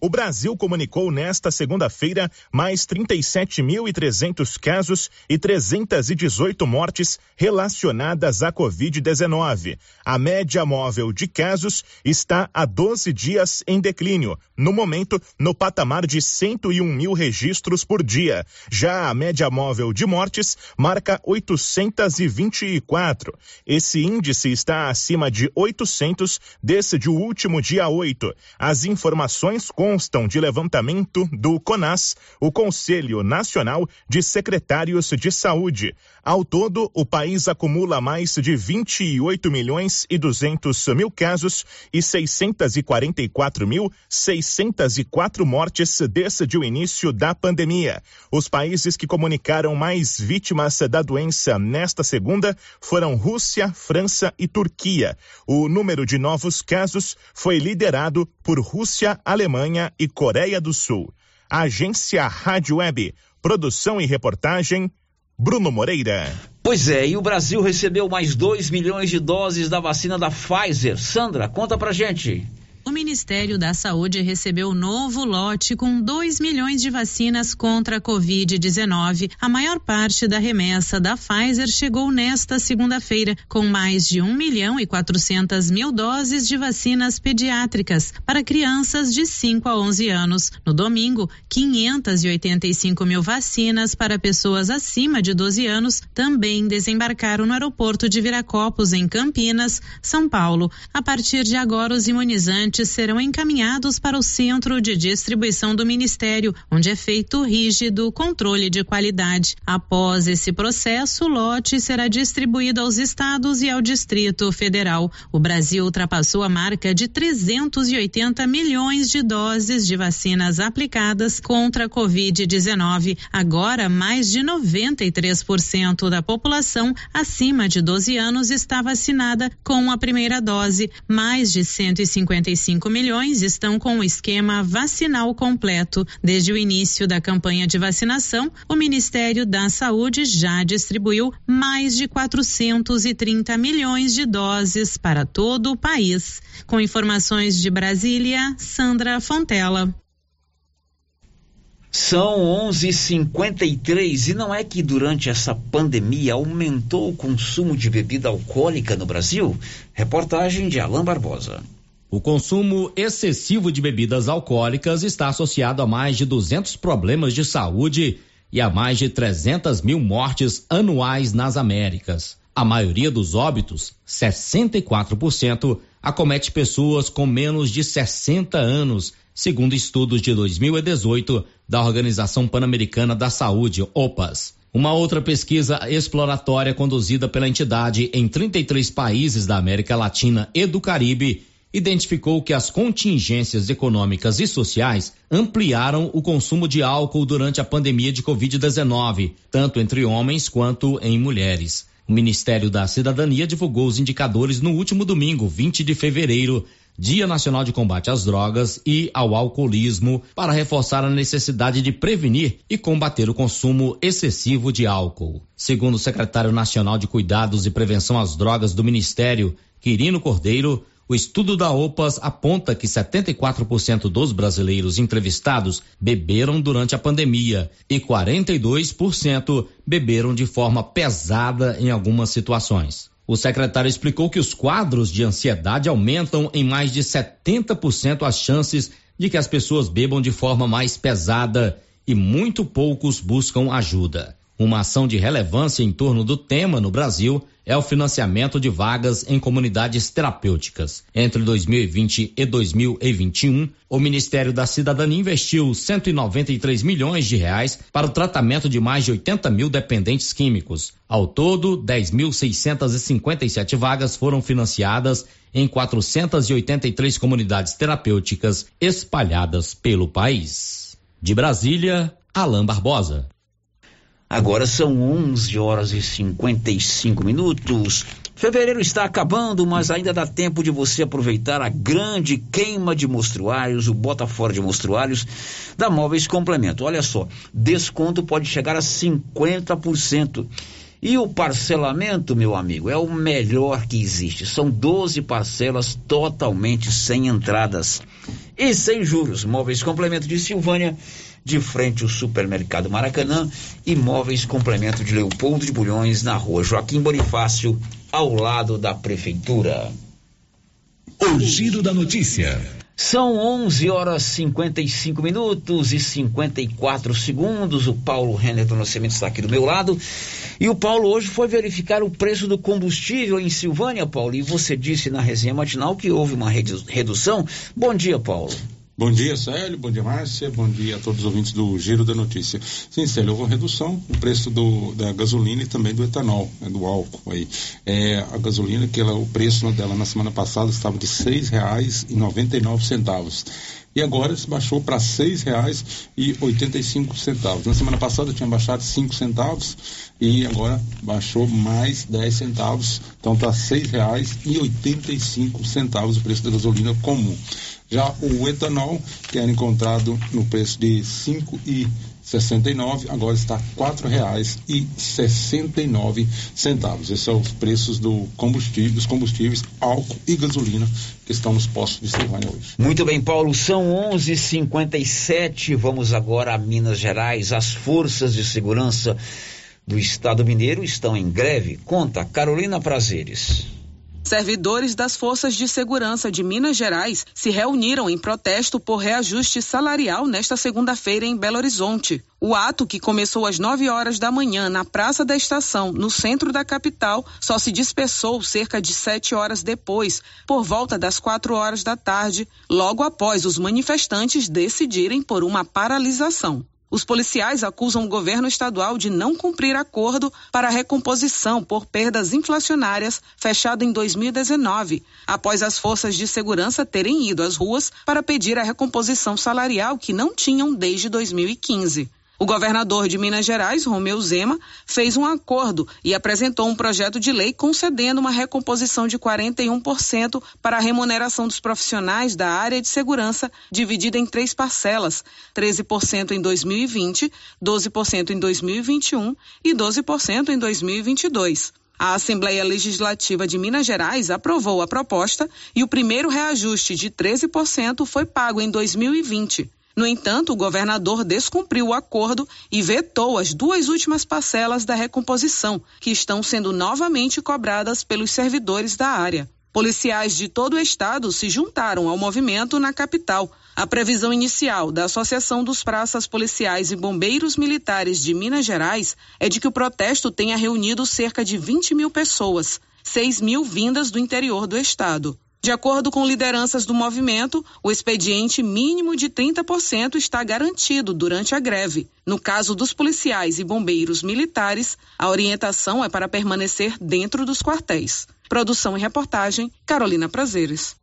O Brasil comunicou nesta segunda-feira mais 37.300 casos e 318 mortes relacionadas à Covid-19. A média móvel de casos está há 12 dias em declínio, no momento no patamar de 101 mil registros por dia. Já a média móvel de mortes marca 824. Esse índice está acima de 800 desde o último dia 8. As informações com constam de levantamento do CONAS, o Conselho Nacional de Secretários de Saúde. Ao todo, o país acumula mais de 28 milhões e 200 mil casos e 644 mil 604 mortes desde o início da pandemia. Os países que comunicaram mais vítimas da doença nesta segunda foram Rússia, França e Turquia. O número de novos casos foi liderado por Rússia, Alemanha e Coreia do Sul. Agência Rádio Web, produção e reportagem, Bruno Moreira. Pois é, e o Brasil recebeu mais 2 milhões de doses da vacina da Pfizer. Sandra, conta pra gente. O Ministério da Saúde recebeu novo lote com 2 milhões de vacinas contra a Covid-19. A maior parte da remessa da Pfizer chegou nesta segunda-feira, com mais de 1 milhão e 400 mil doses de vacinas pediátricas para crianças de 5 a 11 anos. No domingo, 585 mil vacinas para pessoas acima de 12 anos também desembarcaram no aeroporto de Viracopos, em Campinas, São Paulo. A partir de agora, os imunizantes serão encaminhados para o centro de distribuição do Ministério, onde é feito rígido controle de qualidade. Após esse processo, o lote será distribuído aos estados e ao Distrito Federal. O Brasil ultrapassou a marca de 380 milhões de doses de vacinas aplicadas contra a Covid-19. Agora, mais de 93% da população acima de 12 anos está vacinada com a primeira dose. Mais de 155 5 milhões estão com o esquema vacinal completo. Desde o início da campanha de vacinação, o Ministério da Saúde já distribuiu mais de 430 milhões de doses para todo o país. Com informações de Brasília, Sandra Fontela. São 11:53 e não é que durante essa pandemia aumentou o consumo de bebida alcoólica no Brasil? Reportagem de Alain Barbosa. O consumo excessivo de bebidas alcoólicas está associado a mais de 200 problemas de saúde e a mais de 300 mil mortes anuais nas Américas. A maioria dos óbitos, 64%, acomete pessoas com menos de 60 anos segundo estudos de 2018 da Organização Pan-Americana da Saúde, OPAS. Uma outra pesquisa exploratória conduzida pela entidade em 33 países da América Latina e do Caribe identificou que as contingências econômicas e sociais ampliaram o consumo de álcool durante a pandemia de Covid-19, tanto entre homens quanto em mulheres. O Ministério da Cidadania divulgou os indicadores no último domingo, 20 de fevereiro, Dia Nacional de Combate às Drogas e ao Alcoolismo, para reforçar a necessidade de prevenir e combater o consumo excessivo de álcool. Segundo o secretário nacional de Cuidados e Prevenção às Drogas do Ministério, Quirino Cordeiro, o estudo da OPAS aponta que 74% dos brasileiros entrevistados beberam durante a pandemia e 42% beberam de forma pesada em algumas situações. O secretário explicou que os quadros de ansiedade aumentam em mais de 70% as chances de que as pessoas bebam de forma mais pesada e muito poucos buscam ajuda. Uma ação de relevância em torno do tema no Brasil é o financiamento de vagas em comunidades terapêuticas. Entre 2020 e 2021, o Ministério da Cidadania investiu 193 milhões de reais para o tratamento de mais de 80 mil dependentes químicos. Ao todo, 10.657 vagas foram financiadas em 483 comunidades terapêuticas espalhadas pelo país. De Brasília, Alain Barbosa. Agora são 11 horas e 55 minutos. Fevereiro está acabando, mas ainda dá tempo de você aproveitar a grande queima de mostruários, o bota fora de mostruários da Móveis Complemento. Olha só, desconto pode chegar a 50%. E o parcelamento, meu amigo, é o melhor que existe. São 12 parcelas totalmente sem entradas e sem juros. Móveis Complemento de Silvânia de frente ao supermercado Maracanã, imóveis complemento de Leopoldo de Bulhões, na rua Joaquim Bonifácio, ao lado da prefeitura. O giro da notícia. São 11 horas 55 minutos e 54 segundos. O Paulo Renner do Nascimento está aqui do meu lado. E o Paulo hoje foi verificar o preço do combustível em Silvânia, Paulo. E você disse na resenha matinal que houve uma redução. Bom dia, Paulo. Bom dia, Célio. Bom dia, Márcia. Bom dia a todos os ouvintes do Giro da Notícia. Sim, Célio, houve uma redução no preço do, da gasolina e também do etanol, né, do álcool. Aí. É, a gasolina, que ela, o preço dela na semana passada estava de R$ 6,99 e agora se baixou para R$ 6,85. Na semana passada tinha baixado 5 centavos e agora baixou mais 10 centavos, então está R$ 6,85 o preço da gasolina comum. Já o etanol, que era encontrado no preço de R$ 5,69, agora está R$ 4,69. Esses são os preços do combustível, dos combustíveis, álcool e gasolina que estão nos postos de Silvânia hoje. Muito bem, Paulo, são 11:57. Vamos agora a Minas Gerais. As forças de segurança do Estado Mineiro estão em greve. Conta, Carolina Prazeres. Servidores das Forças de Segurança de Minas Gerais se reuniram em protesto por reajuste salarial nesta segunda-feira em Belo Horizonte. O ato, que começou às 9 horas da manhã na Praça da Estação, no centro da capital, só se dispersou cerca de sete horas depois, por volta das quatro horas da tarde, logo após os manifestantes decidirem por uma paralisação. Os policiais acusam o governo estadual de não cumprir acordo para recomposição por perdas inflacionárias fechado em 2019, após as forças de segurança terem ido às ruas para pedir a recomposição salarial que não tinham desde 2015. O governador de Minas Gerais, Romeu Zema, fez um acordo e apresentou um projeto de lei concedendo uma recomposição de 41% para a remuneração dos profissionais da área de segurança, dividida em três parcelas: 13% em 2020, 12% em 2021 e 12% em 2022. A Assembleia Legislativa de Minas Gerais aprovou a proposta e o primeiro reajuste de 13% foi pago em 2020. No entanto, o governador descumpriu o acordo e vetou as duas últimas parcelas da recomposição, que estão sendo novamente cobradas pelos servidores da área. Policiais de todo o estado se juntaram ao movimento na capital. A previsão inicial da Associação dos Praças Policiais e Bombeiros Militares de Minas Gerais é de que o protesto tenha reunido cerca de 20 mil pessoas, 6 mil vindas do interior do estado. De acordo com lideranças do movimento, o expediente mínimo de 30% está garantido durante a greve. No caso dos policiais e bombeiros militares, a orientação é para permanecer dentro dos quartéis. Produção e reportagem, Carolina Prazeres.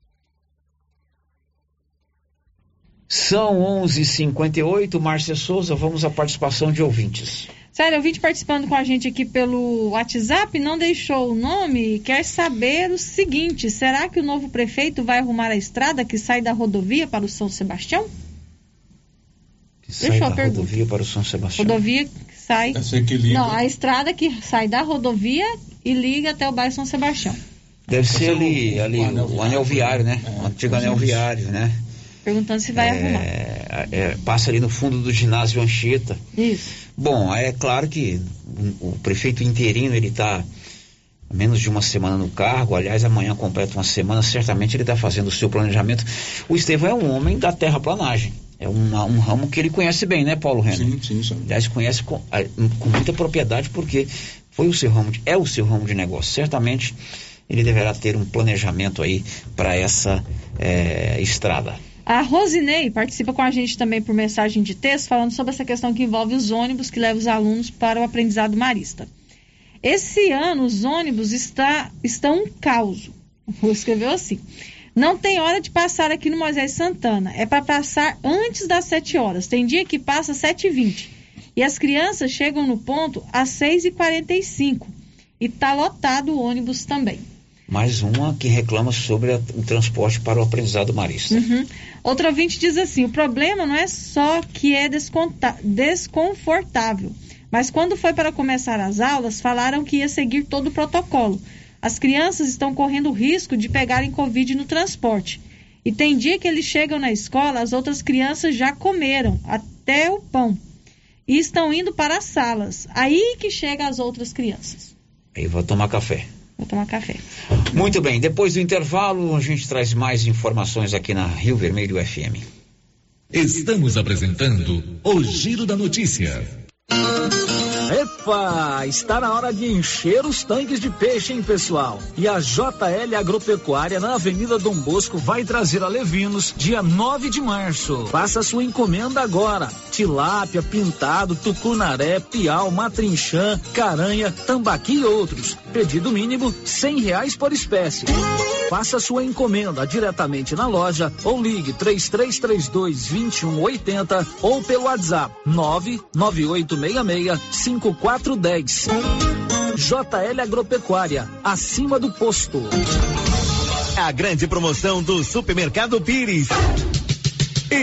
São 11:58, Márcia Souza, vamos à participação de ouvintes. Sério, ouvinte participando com a gente aqui pelo WhatsApp não deixou o nome e quer saber o seguinte: será que o novo prefeito vai arrumar a estrada que sai da rodovia para o São Sebastião? Que sai Deixou da a pergunta. rodovia para o São Sebastião. Rodovia que sai. Que não, a estrada que sai da rodovia e liga até o bairro São Sebastião. Deve ser ali, ali o anel, o anel viário, né? É, o antigo anel viário, né? Perguntando se vai é, arrumar. É, passa ali no fundo do ginásio Anchieta. Isso. Bom, é claro que o, prefeito interino, ele está menos de uma semana no cargo, aliás, amanhã completa uma semana, certamente ele está fazendo o seu planejamento. O Estevão é um homem da terraplanagem. É uma, um ramo que ele conhece bem, né, Paulo Renner? Sim, sim, sim. Aliás, conhece com, com muita propriedade, porque foi o seu ramo de, é o seu ramo de negócio. Certamente ele deverá ter um planejamento aí para essa é, estrada. A Rosinei participa com a gente também por mensagem de texto, falando sobre essa questão que envolve os ônibus que levam os alunos para o aprendizado marista. Esse ano os ônibus está, estão um caos. <laughs> Vou escrever assim. Não tem hora de passar aqui no Moisés Santana. É para passar antes das 7 horas. Tem dia que passa 7h20. E as crianças chegam no ponto às 6h45. E está lotado o ônibus também mais uma que reclama sobre a, o transporte para o aprendizado marista. Uhum. Outro ouvinte diz assim: o problema não é só que é desconfortável, mas quando foi para começar as aulas, falaram que ia seguir todo o protocolo. As crianças estão correndo risco de pegarem Covid no transporte. E tem dia que eles chegam na escola, as outras crianças já comeram até o pão e estão indo para as salas. Aí que chegam as outras crianças. Aí vou tomar café. Vou tomar café. Muito bem, depois do intervalo, a gente traz mais informações aqui na Rio Vermelho FM. Estamos apresentando o Giro da Notícia. Epa, está na hora de encher os tanques de peixe, hein, pessoal? E a JL Agropecuária na Avenida Dom Bosco vai trazer a Levinos dia 9 de março. Faça sua encomenda agora. Tilápia, pintado, tucunaré, piau, matrinchã, caranha, tambaqui e outros. Pedido mínimo cem reais por espécie. Faça sua encomenda diretamente na loja ou ligue 3332 2180 ou pelo WhatsApp 99866 5410. JL Agropecuária, acima do posto. A grande promoção do Supermercado Pires.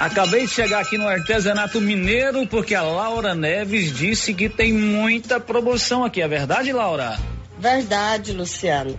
Acabei de chegar aqui no artesanato mineiro porque a Laura Neves disse que tem muita promoção aqui. É verdade, Laura? Verdade, Luciano.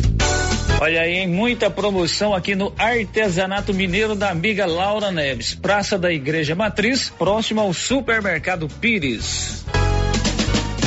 Olha aí, muita promoção aqui no Artesanato Mineiro da amiga Laura Neves, Praça da Igreja Matriz, próximo ao Supermercado Pires.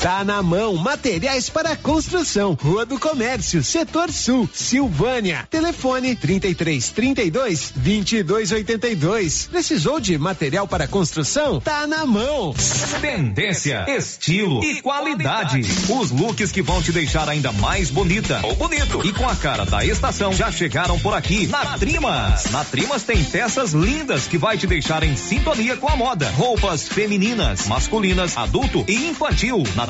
Tá na mão, materiais para construção, Rua do Comércio, Setor Sul, Silvânia. Telefone 33 32 22 82. Precisou de material para construção? Tá na mão. Tendência, estilo e qualidade. Os looks que vão te deixar ainda mais bonita ou bonito e com a cara da estação já chegaram por aqui na Trimas. Na Trimas tem peças lindas que vai te deixar em sintonia com a moda. Roupas femininas, masculinas, adulto e infantil. Na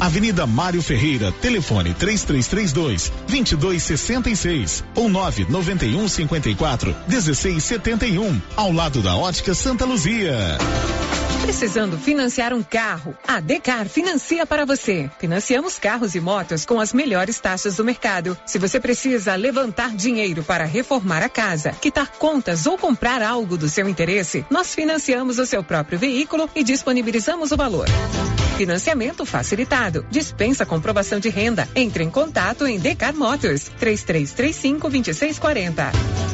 Avenida Mário Ferreira, telefone 3332 2266 ou 991 54 1671, ao lado da Ótica Santa Luzia. Precisando financiar um carro? A Decar financia para você. Financiamos carros e motos com as melhores taxas do mercado. Se você precisa levantar dinheiro para reformar a casa, quitar contas ou comprar algo do seu interesse, nós financiamos o seu próprio veículo e disponibilizamos o valor. Financiamento facilitado. Dispensa comprovação de renda. Entre em contato em Decar Motors 3335 2640.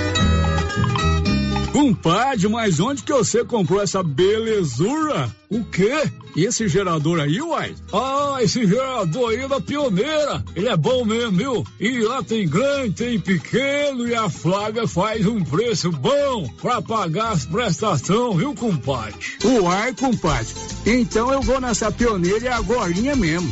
Compadre, mas onde que você comprou essa belezura? O quê? Esse gerador aí, uai? Ah, esse gerador aí é da pioneira. Ele é bom mesmo, viu? E lá tem grande, tem pequeno e a Flávia faz um preço bom pra pagar as prestações, viu, compadre? Uai, compadre. Então eu vou nessa pioneira e agorinha mesmo.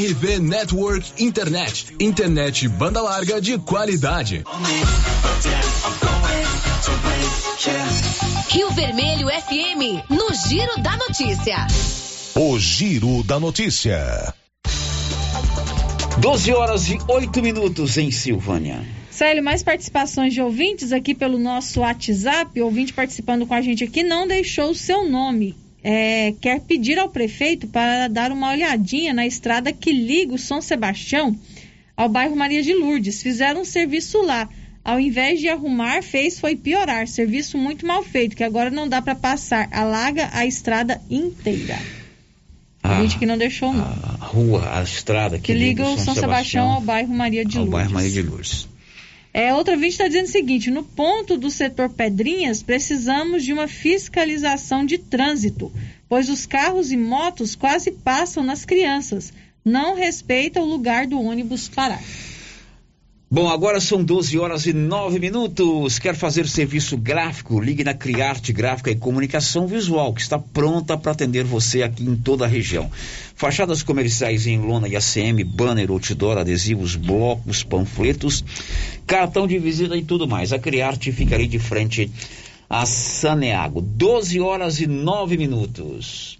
RV Network Internet. Internet banda larga de qualidade. Rio Vermelho FM, no Giro da Notícia. O Giro da Notícia. 12 horas e 8 minutos em Silvânia. Célio, mais participações de ouvintes aqui pelo nosso WhatsApp. Ouvinte participando com a gente aqui não deixou o seu nome. É, quer pedir ao prefeito para dar uma olhadinha na estrada que liga o São Sebastião ao bairro Maria de Lourdes. Fizeram um serviço lá. Ao invés de arrumar, fez foi piorar. Serviço muito mal feito, que agora não dá para passar. Alaga a estrada inteira. A gente que não deixou não. A rua, a estrada que, que liga o São, Sebastião, Sebastião, ao bairro Maria de ao Lourdes. bairro Maria de Lourdes. É, outra vídeo está dizendo o seguinte: no ponto do setor Pedrinhas, precisamos de uma fiscalização de trânsito, pois os carros e motos quase passam nas crianças. Não respeita o lugar do ônibus parar. Bom, agora são 12 horas e 9 minutos. Quer fazer serviço gráfico? Ligue na Criarte Gráfica e Comunicação Visual, que está pronta para atender você aqui em toda a região. Fachadas comerciais em lona e ACM, banner, outdoor, adesivos, blocos, panfletos, cartão de visita e tudo mais. A Criarte fica ali de frente a Saneago. 12 horas e 9 minutos.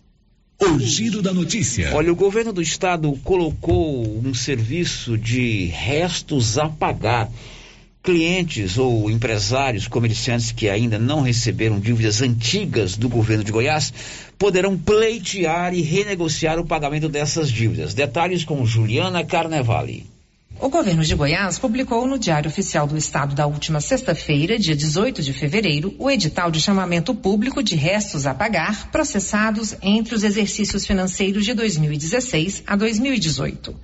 O giro da notícia. Olha, o governo do estado colocou um serviço de restos a pagar. Clientes ou empresários, comerciantes que ainda não receberam dívidas antigas do governo de Goiás poderão pleitear e renegociar o pagamento dessas dívidas. Detalhes com Juliana Carnevale. O governo de Goiás publicou no Diário Oficial do Estado da última sexta-feira, dia 18 de fevereiro, o edital de chamamento público de restos a pagar processados entre os exercícios financeiros de 2016 a 2018.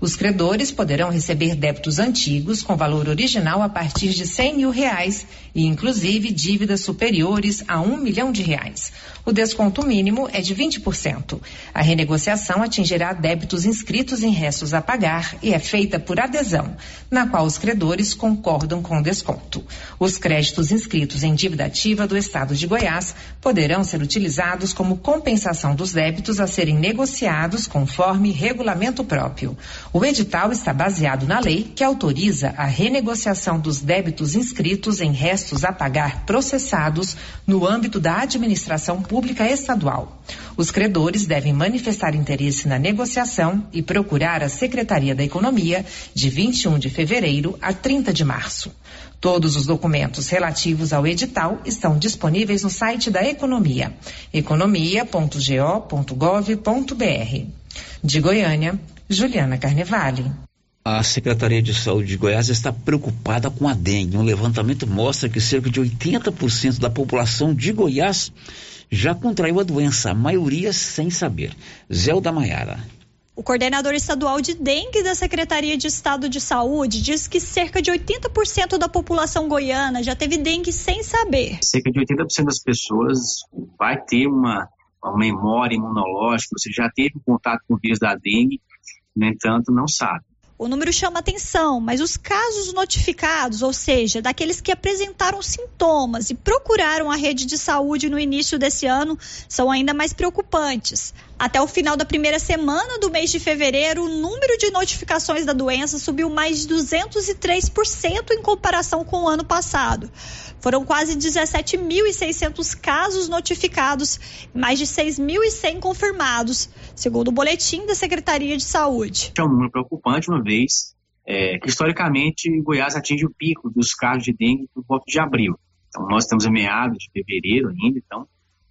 Os credores poderão receber débitos antigos com valor original a partir de 100 mil reais e, inclusive, dívidas superiores a um milhão de reais. O desconto mínimo é de 20%. A renegociação atingirá débitos inscritos em restos a pagar e é feita por adesão, na qual os credores concordam com o desconto. Os créditos inscritos em dívida ativa do Estado de Goiás poderão ser utilizados como compensação dos débitos a serem negociados conforme regulamento próprio. O edital está baseado na lei que autoriza a renegociação dos débitos inscritos em restos a pagar processados no âmbito da administração pública estadual. Os credores devem manifestar interesse na negociação e procurar a Secretaria da Economia de 21 de fevereiro a 30 de março. Todos os documentos relativos ao edital estão disponíveis no site da Economia, economia.go.gov.br. De Goiânia, Juliana Carnevale. A Secretaria de Saúde de Goiás está preocupada com a dengue. Um levantamento mostra que cerca de 80% da população de Goiás já contraiu a doença, a maioria sem saber. Zelda Maiara. O coordenador estadual de dengue da Secretaria de Estado de Saúde diz que cerca de 80% da população goiana já teve dengue sem saber. Cerca de 80% das pessoas vai ter uma, uma memória imunológica, você já teve contato com o vírus da dengue, no entanto, não sabe. O número chama atenção, mas os casos notificados, ou seja, daqueles que apresentaram sintomas e procuraram a rede de saúde no início desse ano, são ainda mais preocupantes. Até o final da primeira semana do mês de fevereiro, o número de notificações da doença subiu mais de 203% em comparação com o ano passado. Foram quase 17.600 casos notificados, mais de 6.100 confirmados, segundo o boletim da Secretaria de Saúde. É um número preocupante, uma vez é, que historicamente Goiás atinge o pico dos casos de dengue por volta de abril. Então, nós estamos em meados de fevereiro ainda, então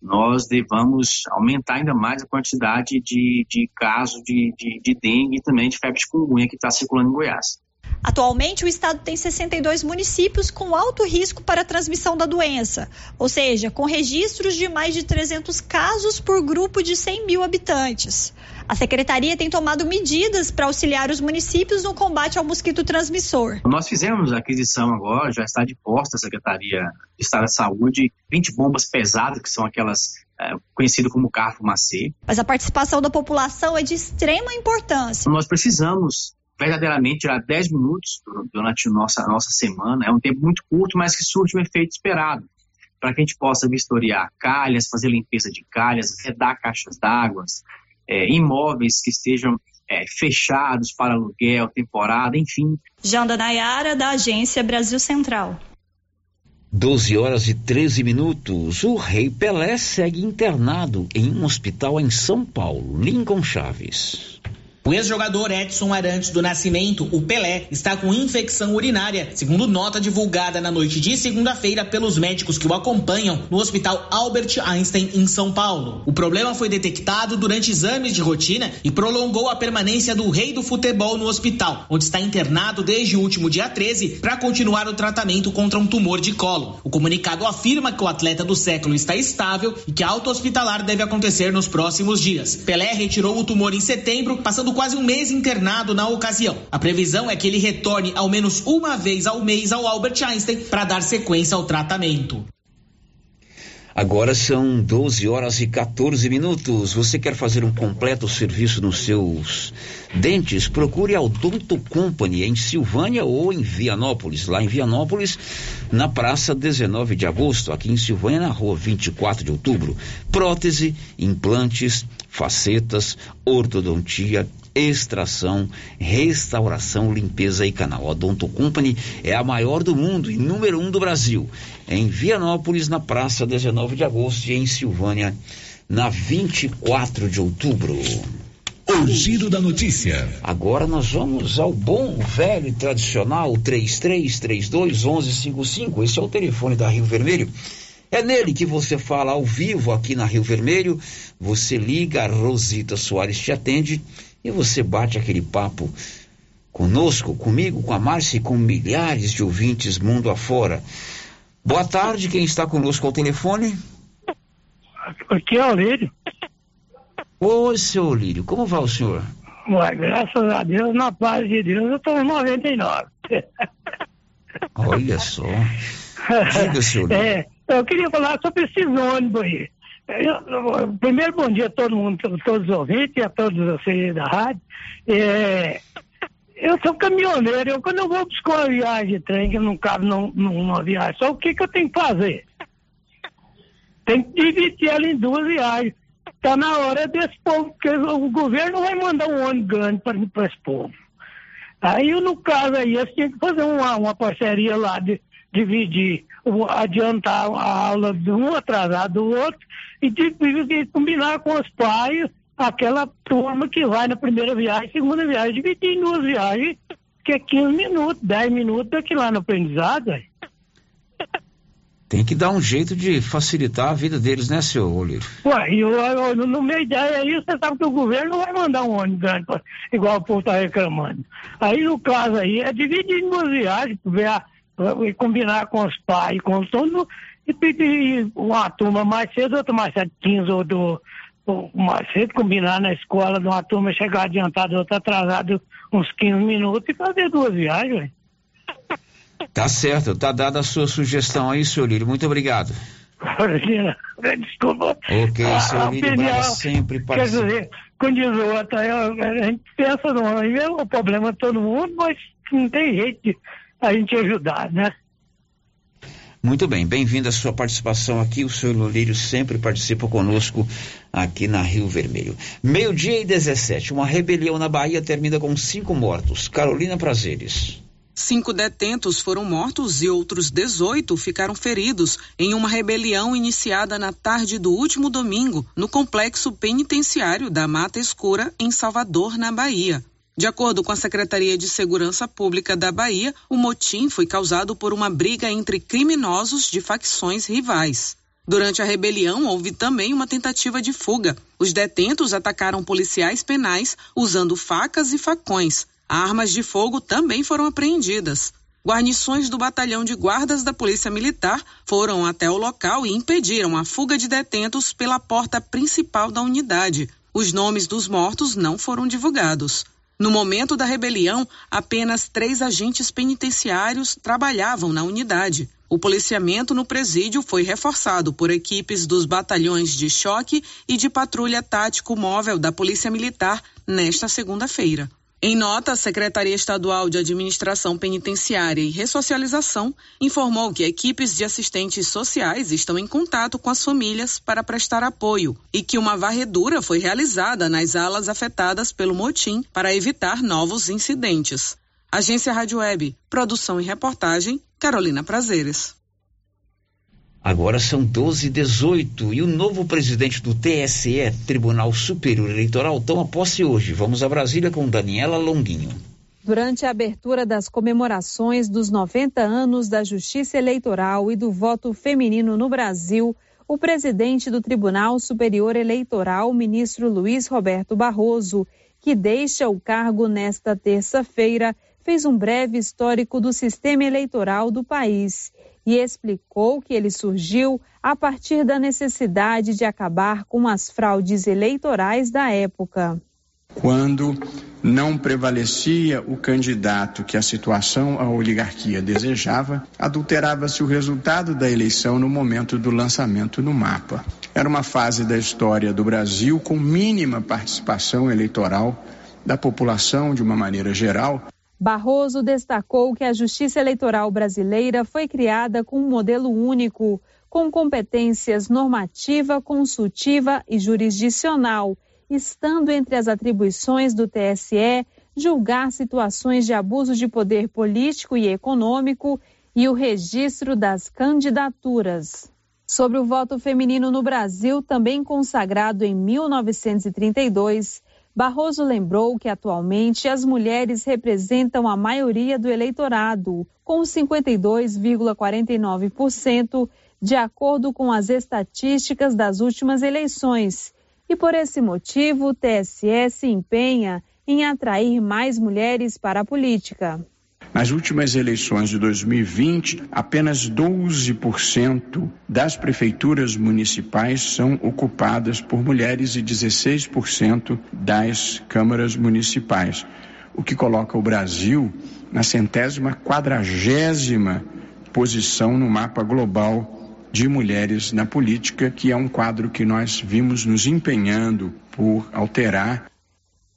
nós devamos aumentar ainda mais a quantidade de, de casos de, de, de dengue e também de febre de chikungunya que está circulando em Goiás. Atualmente, o estado tem 62 municípios com alto risco para a transmissão da doença, ou seja, com registros de mais de 300 casos por grupo de 100 mil habitantes. A secretaria tem tomado medidas para auxiliar os municípios no combate ao mosquito transmissor. Nós fizemos a aquisição agora, já está de posta a Secretaria de Estado de Saúde, 20 bombas pesadas, que são aquelas é, conhecidas como carro fumacê. Mas a participação da população é de extrema importância. Nós precisamos verdadeiramente tirar 10 minutos durante a nossa, nossa semana. É um tempo muito curto, mas que surte o efeito esperado. Para que a gente possa vistoriar calhas, fazer limpeza de calhas, vedar caixas d'água, é, imóveis que estejam é, fechados para aluguel, temporada, enfim. Janda Nayara, da Agência Brasil Central. 12 horas e 13 minutos. O Rei Pelé segue internado em um hospital em São Paulo. Lincoln Chaves. O ex-jogador Edson Arantes do Nascimento, o Pelé, está com infecção urinária, segundo nota divulgada na noite de segunda-feira pelos médicos que o acompanham no Hospital Albert Einstein, em São Paulo. O problema foi detectado durante exames de rotina e prolongou a permanência do rei do futebol no hospital, onde está internado desde o último dia 13 para continuar o tratamento contra um tumor de colo. O comunicado afirma que o atleta do século está estável e que a alta hospitalar deve acontecer nos próximos dias. Pelé retirou o tumor em setembro, passando quase um mês internado na ocasião. A previsão é que ele retorne ao menos uma vez ao mês ao Albert Einstein para dar sequência ao tratamento. Agora são 12 horas e 14 minutos. Você quer fazer um completo serviço nos seus dentes? Procure a Odonto Company em Silvânia ou em Vianópolis. Lá em Vianópolis, na praça 19 de agosto, aqui em Silvânia, na rua 24 de outubro. Prótese, implantes, facetas, ortodontia, extração, restauração, limpeza e canal. A Odonto Company é a maior do mundo e número um do Brasil. Em Vianópolis, na praça 19 de agosto, e em Silvânia, na 24 de outubro. O giro da notícia. Agora nós vamos ao bom, velho e tradicional 3332 1155. Esse é o telefone da Rio Vermelho. É nele que você fala ao vivo aqui na Rio Vermelho. Você liga, a Rosita Soares te atende e você bate aquele papo conosco, comigo, com a Márcia e com milhares de ouvintes mundo afora. Boa tarde, quem está conosco ao telefone? Aqui é o Lírio. Oi, seu Lírio, como vai o senhor? Ué, graças a Deus, na paz de Deus, eu estou em 99. Olha só. Diga, seu <laughs> Lírio. É, eu queria falar sobre esses ônibus aí. Eu, primeiro, bom dia a todo mundo, a todos os ouvintes e a todos vocês da rádio. É, eu sou caminhoneiro, eu, quando eu vou buscar uma viagem de trem que não cabe num, numa viagem, só o que, que eu tenho que fazer? Tem que dividir ela em duas viagens. Está na hora desse povo, porque o governo vai mandar um ônibus grande para esse povo. Aí, no caso aí, eles tinham que fazer uma, uma parceria lá de dividir, adiantar a aula de um atrasado do outro e de combinar com os pais aquela turma que vai na primeira viagem, segunda viagem, dividir em duas viagens, que é 15 minutos, 10 minutos daqui lá no aprendizado. Tem que dar um jeito de facilitar a vida deles, né, senhor Olírio? Ué, eu, eu, no meio ideia aí, você sabe que o governo não vai mandar um ônibus grande, igual o povo está reclamando. Aí, no caso aí, é dividir em duas viagens, ver a, e combinar com os pais, com todo e pedir uma turma mais cedo, outra mais cedo, 15 ou do ou mais cedo, combinar na escola de uma turma chegar adiantada, outra atrasada uns 15 minutos e fazer duas viagens. Tá certo, tá dada a sua sugestão aí, senhor Lírio. Muito obrigado. Desculpa. Ok, a, senhor Lírio, sempre Quer dizer, com diz o outro, a gente pensa no é o problema de todo mundo, mas não tem jeito de a gente ajudar, né? Muito bem, bem-vindo a sua participação aqui. O senhor Lolírio sempre participa conosco aqui na Rio Vermelho. Meio-dia e 17. Uma rebelião na Bahia termina com cinco mortos. Carolina Prazeres. Cinco detentos foram mortos e outros 18 ficaram feridos em uma rebelião iniciada na tarde do último domingo no complexo penitenciário da Mata Escura, em Salvador, na Bahia. De acordo com a Secretaria de Segurança Pública da Bahia, o motim foi causado por uma briga entre criminosos de facções rivais. Durante a rebelião, houve também uma tentativa de fuga. Os detentos atacaram policiais penais usando facas e facões. Armas de fogo também foram apreendidas. Guarnições do batalhão de guardas da Polícia Militar foram até o local e impediram a fuga de detentos pela porta principal da unidade. Os nomes dos mortos não foram divulgados. No momento da rebelião, apenas três agentes penitenciários trabalhavam na unidade. O policiamento no presídio foi reforçado por equipes dos batalhões de choque e de patrulha tático móvel da Polícia Militar nesta segunda-feira. Em nota, a Secretaria Estadual de Administração Penitenciária e Ressocialização informou que equipes de assistentes sociais estão em contato com as famílias para prestar apoio e que uma varredura foi realizada nas alas afetadas pelo motim para evitar novos incidentes. Agência Rádio Web, produção e reportagem, Carolina Prazeres. Agora são 12 e 18 e o novo presidente do TSE, Tribunal Superior Eleitoral, toma posse hoje. Vamos a Brasília com Daniela Longuinho. Durante a abertura das comemorações dos 90 anos da Justiça Eleitoral e do voto feminino no Brasil, o presidente do Tribunal Superior Eleitoral, ministro Luiz Roberto Barroso, que deixa o cargo nesta terça-feira, fez um breve histórico do sistema eleitoral do país e explicou que ele surgiu a partir da necessidade de acabar com as fraudes eleitorais da época. Quando não prevalecia o candidato que a situação, a oligarquia desejava, adulterava-se o resultado da eleição no momento do lançamento no mapa. Era uma fase da história do Brasil com mínima participação eleitoral da população de uma maneira geral Barroso destacou que a Justiça Eleitoral brasileira foi criada com um modelo único, com competências normativa, consultiva e jurisdicional, estando entre as atribuições do TSE julgar situações de abuso de poder político e econômico e o registro das candidaturas. Sobre o voto feminino no Brasil, também consagrado em 1932, Barroso lembrou que atualmente as mulheres representam a maioria do eleitorado, com 52,49%, de acordo com as estatísticas das últimas eleições. E por esse motivo, o TSE se empenha em atrair mais mulheres para a política. Nas últimas eleições de 2020, apenas 12% das prefeituras municipais são ocupadas por mulheres e 16% das câmaras municipais, o que coloca o Brasil na centésima quadragésima posição no mapa global de mulheres na política, que é um quadro que nós vimos nos empenhando por alterar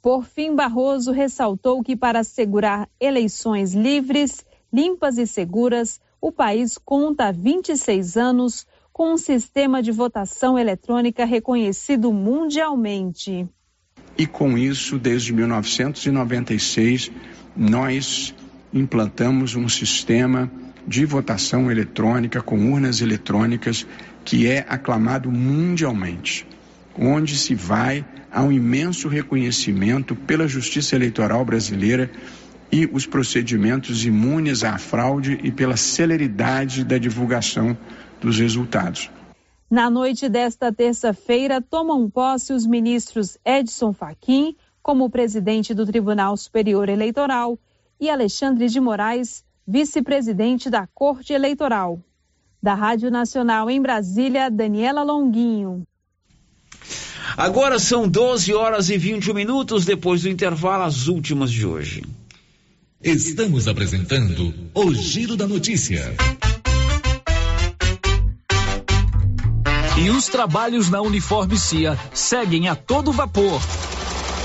por fim, Barroso ressaltou que para assegurar eleições livres, limpas e seguras, o país conta há 26 anos com um sistema de votação eletrônica reconhecido mundialmente. E com isso, desde 1996, nós implantamos um sistema de votação eletrônica com urnas eletrônicas que é aclamado mundialmente, onde se vai há um imenso reconhecimento pela justiça eleitoral brasileira e os procedimentos imunes à fraude e pela celeridade da divulgação dos resultados. Na noite desta terça-feira, tomam posse os ministros Edson Fachin como presidente do Tribunal Superior Eleitoral e Alexandre de Moraes, vice-presidente da Corte Eleitoral. Da Rádio Nacional em Brasília, Daniela Longuinho. Agora são 12 horas e 21 minutos depois do intervalo, as últimas de hoje. Estamos apresentando o Giro da Notícia. E os trabalhos na Uniforme CIA seguem a todo vapor.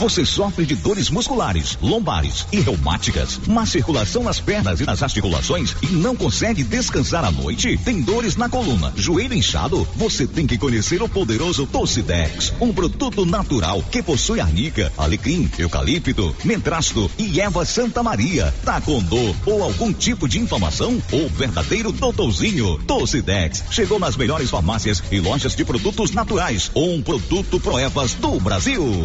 Você sofre de dores musculares, lombares e reumáticas, má circulação nas pernas e nas articulações e não consegue descansar à noite? Tem dores na coluna, joelho inchado? Você tem que conhecer o poderoso Tocidex, um produto natural que possui arnica, alecrim, eucalipto, mentrasto e erva Santa Maria. Tá com dor ou algum tipo de inflamação? O verdadeiro doutorzinho Tocidex chegou nas melhores farmácias e lojas de produtos naturais. Um produto Proevas do Brasil.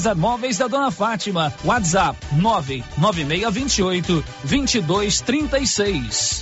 César Móveis da Dona Fátima. WhatsApp 99628 2236.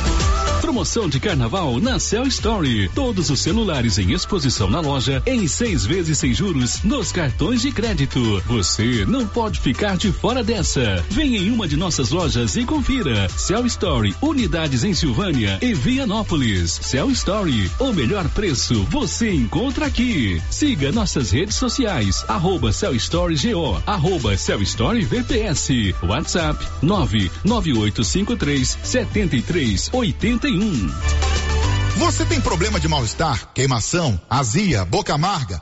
Promoção de carnaval na Cell Story. Todos os celulares em exposição na loja em seis vezes sem juros nos cartões de crédito. Você não pode ficar de fora dessa. Venha em uma de nossas lojas e confira. Cell Story, unidades em Silvânia e Vianópolis. Cell Story, o melhor preço você encontra aqui. Siga nossas redes sociais. Arroba Cell Story GO, arroba Cell Story VPS. WhatsApp 99853 7381. Você tem problema de mal-estar, queimação, azia, boca amarga,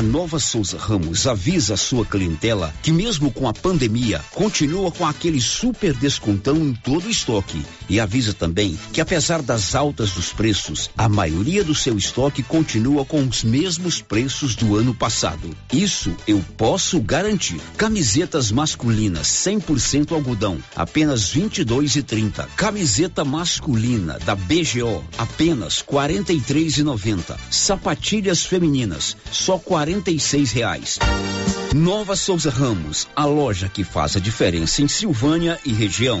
A Nova Souza Ramos avisa a sua clientela que mesmo com a pandemia, continua com aquele super descontão em todo o estoque. E avisa também que apesar das altas dos preços, a maioria do seu estoque continua com os mesmos preços do ano passado. Isso eu posso garantir. Camisetas masculinas 100% algodão, apenas 22 e 30. Camiseta masculina da BGO, apenas 43 e 90. Sapatilhas femininas, só 46 reais. Nova Souza Ramos, a loja que faz a diferença em Silvânia e região.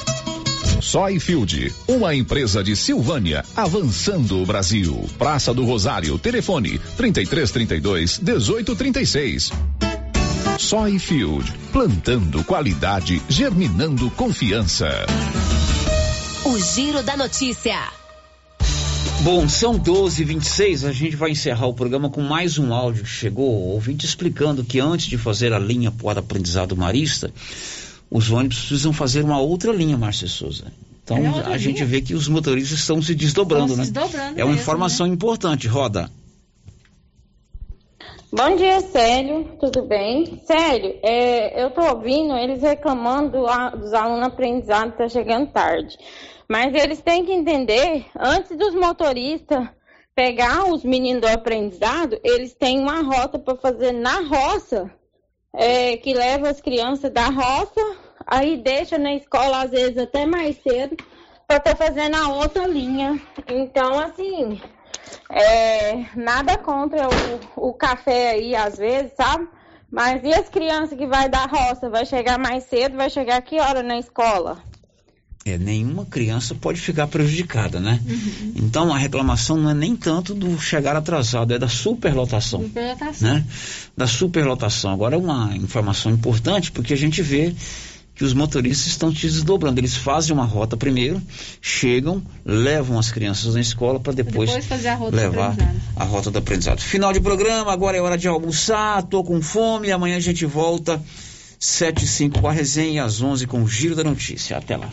Soyfield, uma empresa de Silvânia, avançando o Brasil. Praça do Rosário, telefone 3332 1836. Soyfield, plantando qualidade, germinando confiança. O Giro da Notícia. Bom, são 12 26 a gente vai encerrar o programa com mais um áudio que chegou, ouvinte explicando que antes de fazer a linha para o aprendizado marista, os ônibus precisam fazer uma outra linha, Márcia Souza. Então É a gente vê que os motoristas estão se desdobrando, Estão né? se desdobrando é uma mesmo, informação importante, roda. Bom dia, Célio. Tudo bem? Célio, é, eu tô ouvindo eles reclamando a- dos alunos aprendizados que tá chegando tarde. Mas eles têm que entender, antes dos motoristas pegar os meninos do aprendizado, eles têm uma rota para fazer na roça, é, que leva as crianças da roça, aí deixa na escola, às vezes, até mais cedo, para estar fazendo a outra linha. Então, assim, é, nada contra o, o café aí, às vezes, sabe? Mas e as crianças que vai da roça? Vai chegar mais cedo? Vai chegar que hora na escola? É, nenhuma criança pode ficar prejudicada, né? Então a reclamação não é nem tanto do chegar atrasado, é da superlotação. Superlotação. Né? Da superlotação. Agora é uma informação importante porque a gente vê que os motoristas estão se desdobrando. Eles fazem uma rota primeiro, chegam, levam as crianças na escola para depois, Depois fazer a rota levar a rota do aprendizado. Final de programa, agora é hora de almoçar, tô com fome, amanhã a gente volta 7 e 5 com a resenha e às 11 com o Giro da Notícia. Até lá.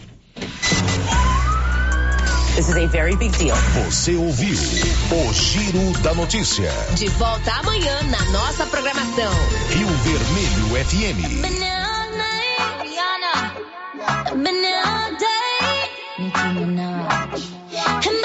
This is a very big deal. Você ouviu o Giro da Notícia. De volta amanhã na nossa programação. Rio Vermelho FM. Banana I've day, Nicki Minaj.